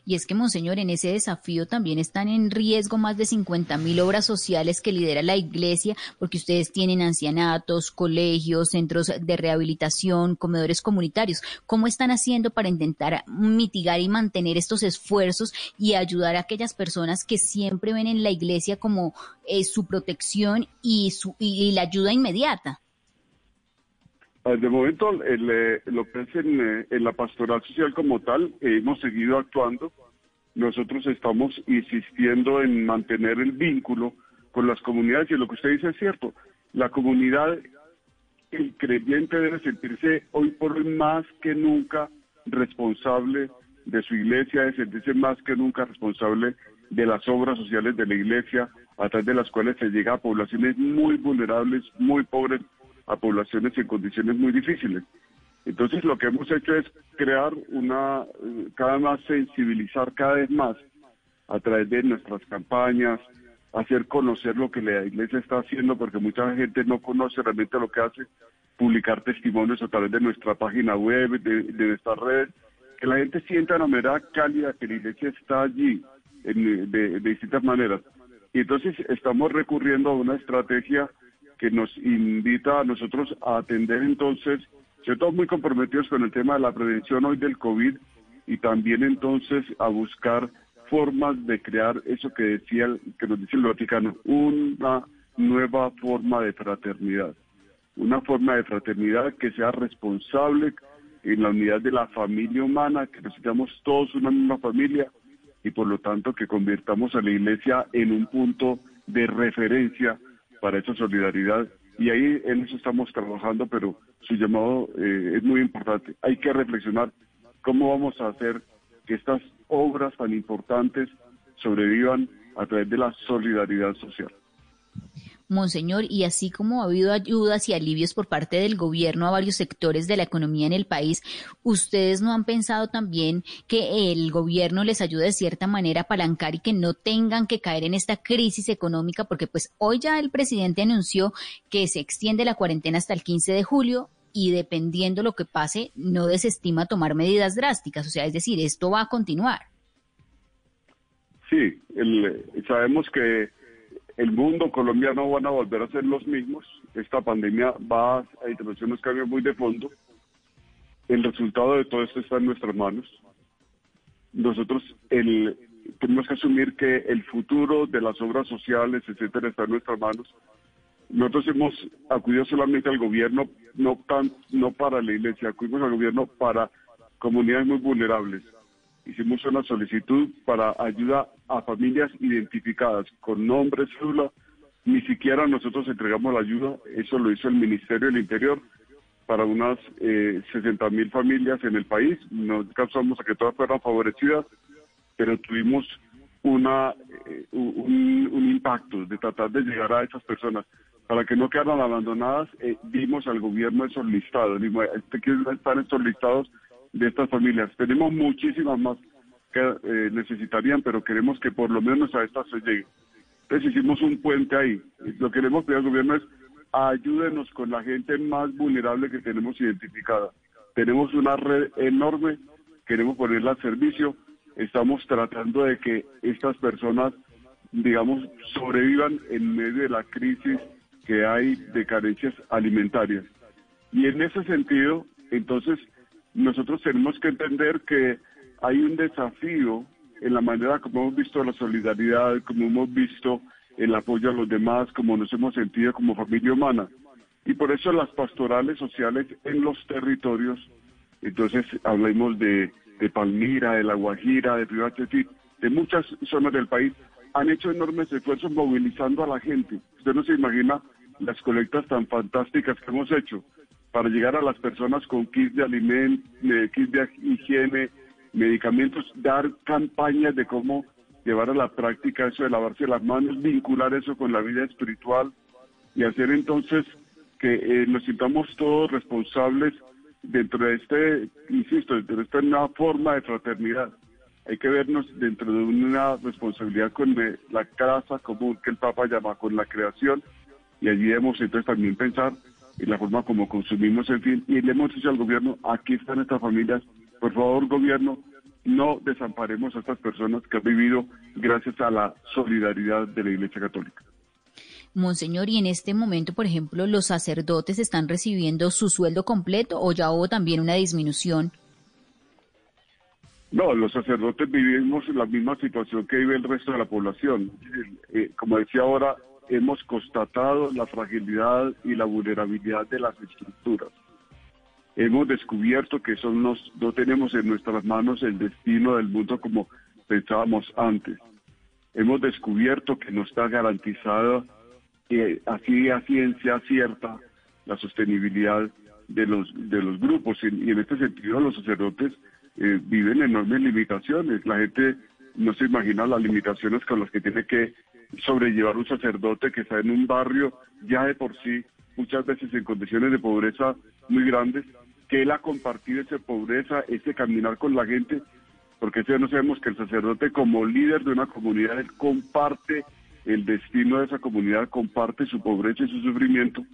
[SPEAKER 3] Y es que, Monseñor, en ese desafío también están en riesgo más de 50 mil obras sociales que lidera la Iglesia, porque ustedes tienen ancianatos, colegios, centros de rehabilitación, comedores comunitarios. ¿Cómo están haciendo para intentar mitigar y mantener estos esfuerzos y ayudar a aquellas personas que siempre ven en la Iglesia como eh, su protección y, su, y la ayuda inmediata?
[SPEAKER 9] De momento, el, eh, lo que es en, eh, en, la pastoral social como tal, eh, hemos seguido actuando. Nosotros estamos insistiendo en mantener el vínculo con las comunidades y lo que usted dice es cierto. La comunidad, el creyente debe sentirse hoy por hoy más que nunca responsable de su iglesia, debe sentirse más que nunca responsable de las obras sociales de la iglesia, a través de las cuales se llega a poblaciones muy vulnerables, muy pobres, a poblaciones en condiciones muy difíciles. Entonces lo que hemos hecho es crear una, cada más sensibilizar cada vez más a través de nuestras campañas, hacer conocer lo que la iglesia está haciendo, porque mucha gente no conoce realmente lo que hace, publicar testimonios a través de nuestra página web, de, de nuestras redes, que la gente sienta la manera cálida que la iglesia está allí en, de, de distintas maneras. Y entonces estamos recurriendo a una estrategia que nos invita a nosotros a atender entonces, todos muy comprometidos con el tema de la prevención hoy del COVID y también entonces a buscar formas de crear eso que decía, que nos dice el Vaticano, una nueva forma de fraternidad, una forma de fraternidad que sea responsable en la unidad de la familia humana, que nos sintamos todos una misma familia y por lo tanto que convirtamos a la iglesia en un punto de referencia para esa solidaridad y ahí en eso estamos trabajando, pero su llamado eh, es muy importante. Hay que reflexionar cómo vamos a hacer que estas obras tan importantes sobrevivan a través de la solidaridad social.
[SPEAKER 3] Monseñor, y así como ha habido ayudas y alivios por parte del gobierno a varios sectores de la economía en el país, ¿ustedes no han pensado también que el gobierno les ayude de cierta manera a apalancar y que no tengan que caer en esta crisis económica? Porque pues hoy ya el presidente anunció que se extiende la cuarentena hasta el 15 de julio y dependiendo lo que pase, no desestima tomar medidas drásticas. O sea, es decir, esto va a continuar.
[SPEAKER 9] Sí, el- sabemos que el mundo colombiano van a volver a ser los mismos. Esta pandemia va a introducir unos cambios muy de fondo. El resultado de todo esto está en nuestras manos. Nosotros tenemos que asumir que el futuro de las obras sociales, etcétera, está en nuestras manos. Nosotros hemos acudido solamente al gobierno, no para la iglesia, acudimos al gobierno para comunidades muy vulnerables. Hicimos una solicitud para ayuda a familias identificadas con nombre, cédula. Ni siquiera nosotros entregamos la ayuda, eso lo hizo el Ministerio del Interior para unas eh, 60 mil familias en el país. No alcanzamos a que todas fueran favorecidas, pero tuvimos una eh, un, impacto de tratar de llegar a esas personas para que no quedaran abandonadas. eh, dimos al gobierno esos listados, dimos, este quiere estar estos listados de estas familias. Tenemos muchísimas más que eh, necesitarían, pero queremos que por lo menos a estas se llegue. Entonces hicimos un puente ahí. Lo que queremos pedir al gobierno es ayúdenos con la gente más vulnerable que tenemos identificada. Tenemos una red enorme, queremos ponerla al servicio. Estamos tratando de que estas personas, digamos, sobrevivan en medio de la crisis que hay de carencias alimentarias. Y en ese sentido, entonces, nosotros tenemos que entender que hay un desafío en la manera como hemos visto la solidaridad, como hemos visto el apoyo a los demás, como nos hemos sentido como familia humana. Y por eso las pastorales sociales en los territorios, entonces hablemos de, Palmira, de La Guajira, de Río de muchas zonas del país, han hecho enormes esfuerzos movilizando a la gente. Usted no se imagina las colectas tan fantásticas que hemos hecho para llegar a las personas con kits de alimento, kits de higiene, medicamentos, dar campañas de cómo llevar a la práctica eso de lavarse las manos, vincular eso con la vida espiritual y hacer entonces que eh, nos sintamos todos responsables dentro de este, insisto, dentro de esta nueva forma de fraternidad. Hay que vernos dentro de una responsabilidad con eh, la casa común que el Papa llama con la creación y allí debemos entonces también pensar en la forma como consumimos, en fin, y le hemos dicho al gobierno, aquí están estas familias, por favor gobierno, no desamparemos a estas personas que han vivido gracias a la solidaridad de la Iglesia Católica.
[SPEAKER 3] Monseñor, y en este momento, por ejemplo, los sacerdotes están recibiendo su sueldo completo o ya hubo también una disminución.
[SPEAKER 9] No, los sacerdotes vivimos la misma situación que vive el resto de la población. Eh, como decía ahora, hemos constatado la fragilidad y la vulnerabilidad de las estructuras. Hemos descubierto que son nos, no tenemos en nuestras manos el destino del mundo como pensábamos antes. Hemos descubierto que no está garantizada eh, así a ciencia cierta la sostenibilidad de los de los grupos y, y en este sentido los sacerdotes eh, viven enormes limitaciones. La gente no se imagina las limitaciones con las que tiene que sobrellevar un sacerdote que está en un barrio ya de por sí, muchas veces en condiciones de pobreza muy grandes, que él ha compartido esa pobreza, ese caminar con la gente, porque si no sabemos que el sacerdote como líder de una comunidad, él comparte el destino de esa comunidad, comparte su pobreza y su sufrimiento,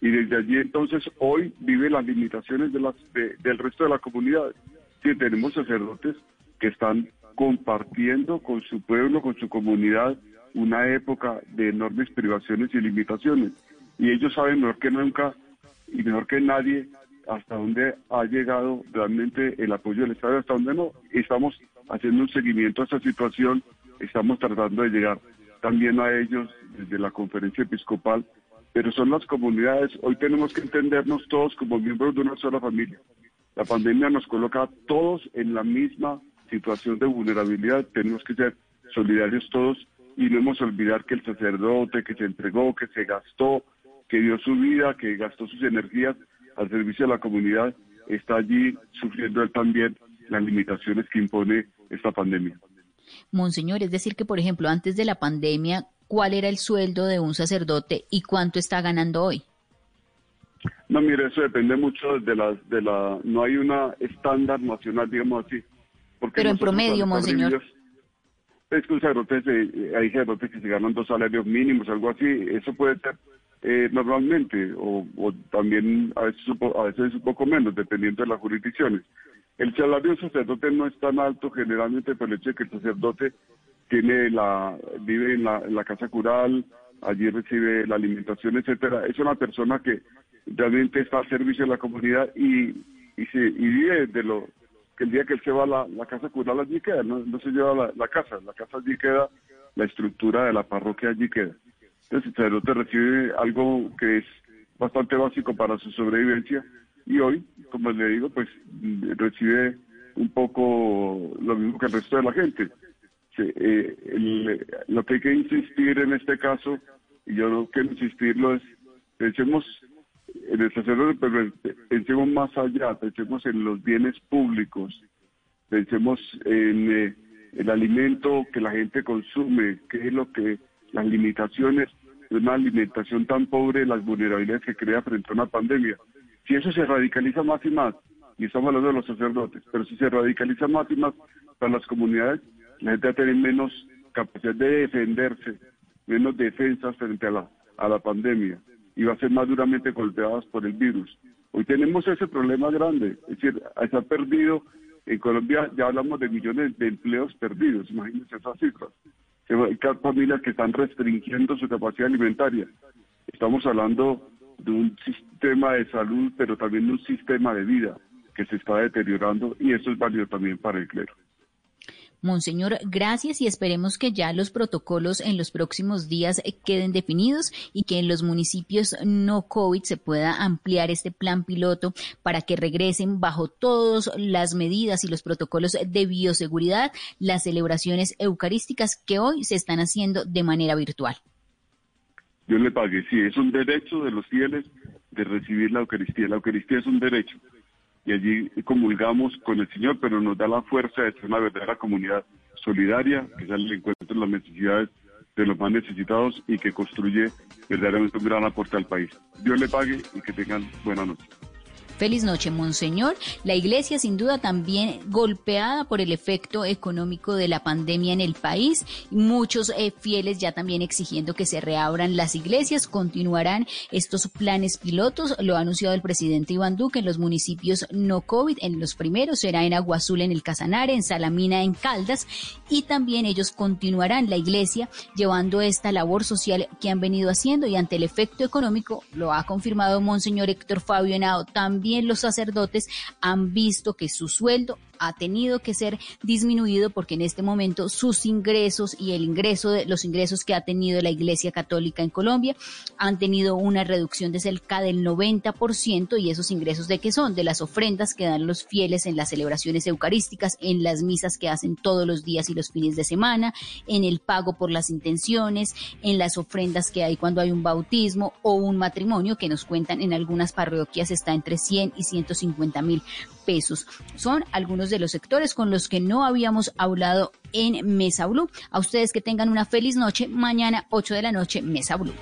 [SPEAKER 9] y desde allí entonces hoy vive las limitaciones de las, de- del resto de la comunidad. Sí, tenemos sacerdotes que están compartiendo con su pueblo, con su comunidad, una época de enormes privaciones y limitaciones. Y ellos saben mejor que nunca y mejor que nadie hasta dónde ha llegado realmente el apoyo del Estado hasta dónde no. Estamos haciendo un seguimiento a esta situación, estamos tratando de llegar también a ellos desde la conferencia episcopal, pero son las comunidades. Hoy tenemos que entendernos todos como miembros de una sola familia. La pandemia nos coloca a todos en la misma situación de vulnerabilidad. Tenemos que ser solidarios todos y no hemos olvidar que el sacerdote que se entregó, que se gastó, que dio su vida, que gastó sus energías, al servicio de la comunidad, está allí sufriendo él también las limitaciones que impone esta pandemia.
[SPEAKER 3] Monseñor, es decir que, por ejemplo, antes de la pandemia, ¿cuál era el sueldo de un sacerdote y cuánto está ganando hoy?
[SPEAKER 9] No, mire, eso depende mucho de la, de la, no hay una estándar nacional, digamos así. Porque
[SPEAKER 3] Pero en promedio, monseñor.
[SPEAKER 9] Es que un sacerdote, se- hay sacerdotes que se ganan dos salarios mínimos, algo así, eso puede ser eh, normalmente, o, también a veces, a veces un poco menos, dependiendo de las jurisdicciones. El salario del sacerdote no es tan alto generalmente por el hecho de que el sacerdote tiene la, vive en la, casa cural, allí recibe la alimentación, etcétera. Es una persona que realmente está al servicio de la comunidad y, y, se, y vive de lo que el día que él se va la, la casa cural allí queda, no, se lleva la, la casa, la casa allí queda, la estructura de la parroquia allí queda. Entonces el sacerdote recibe algo que es bastante básico para su sobrevivencia y hoy, como le digo, pues recibe un poco lo mismo que el resto de la gente. Sí, eh, lo que hay que insistir en este caso, y yo quiero insistirlo, es pensemos en el sacerdote, pero pensemos más allá, pensemos en los bienes públicos, pensemos en eh, el alimento que la gente consume, qué es lo que las limitaciones de una alimentación tan pobre, las vulnerabilidades que crea frente a una pandemia. Si eso se radicaliza más y más, y estamos hablando de los sacerdotes, pero si se radicaliza más y más para las comunidades, la gente va a tener menos capacidad de defenderse, menos defensas frente a la, a la pandemia y va a ser más duramente golpeadas por el virus. Hoy tenemos ese problema grande, es decir, ha perdido, en Colombia ya hablamos de millones de empleos perdidos, imagínense esas cifras. Hay familias que están restringiendo su capacidad alimentaria. Estamos hablando de un sistema de salud, pero también de un sistema de vida que se está deteriorando y eso es válido también para el clero.
[SPEAKER 3] Monseñor, gracias y esperemos que ya los protocolos en los próximos días eh, queden definidos y que en los municipios no COVID se pueda ampliar este plan piloto para que regresen bajo todas las medidas y los protocolos de bioseguridad las celebraciones eucarísticas que hoy se están haciendo de manera virtual.
[SPEAKER 9] Dios le pague. Sí, es un derecho de los fieles de recibir la Eucaristía. La Eucaristía es un derecho. Y allí comulgamos con el Señor, pero nos da la fuerza de ser una verdadera comunidad solidaria, que sale al encuentro de las necesidades de los más necesitados y que construye verdaderamente un gran aporte al país. Dios le pague y que tengan buena noche.
[SPEAKER 3] Feliz noche, Monseñor. La iglesia sin duda también golpeada por el efecto económico de la pandemia en el país. Muchos eh, fieles ya también exigiendo que se reabran las iglesias. Continuarán estos planes pilotos. Lo ha anunciado el presidente Iván Duque en los municipios no COVID. En los primeros será en Agua Azul, en el Casanare, en Salamina, en Caldas. Y también ellos continuarán la iglesia llevando esta labor social que han venido haciendo y ante el efecto económico, lo ha confirmado Monseñor Héctor Fabio Henao, los sacerdotes han visto que su sueldo ha tenido que ser disminuido porque en este momento sus ingresos y el ingreso de los ingresos que ha tenido la Iglesia Católica en Colombia han tenido una reducción de cerca del 90% y esos ingresos de qué son? De las ofrendas que dan los fieles en las celebraciones eucarísticas, en las misas que hacen todos los días y los fines de semana, en el pago por las intenciones, en las ofrendas que hay cuando hay un bautismo o un matrimonio que nos cuentan en algunas parroquias está entre 100 y 150 mil pesos. Son algunos de los sectores con los que no habíamos hablado en Mesa Blue. A ustedes que tengan una feliz noche. Mañana 8 de la noche, Mesa Blue.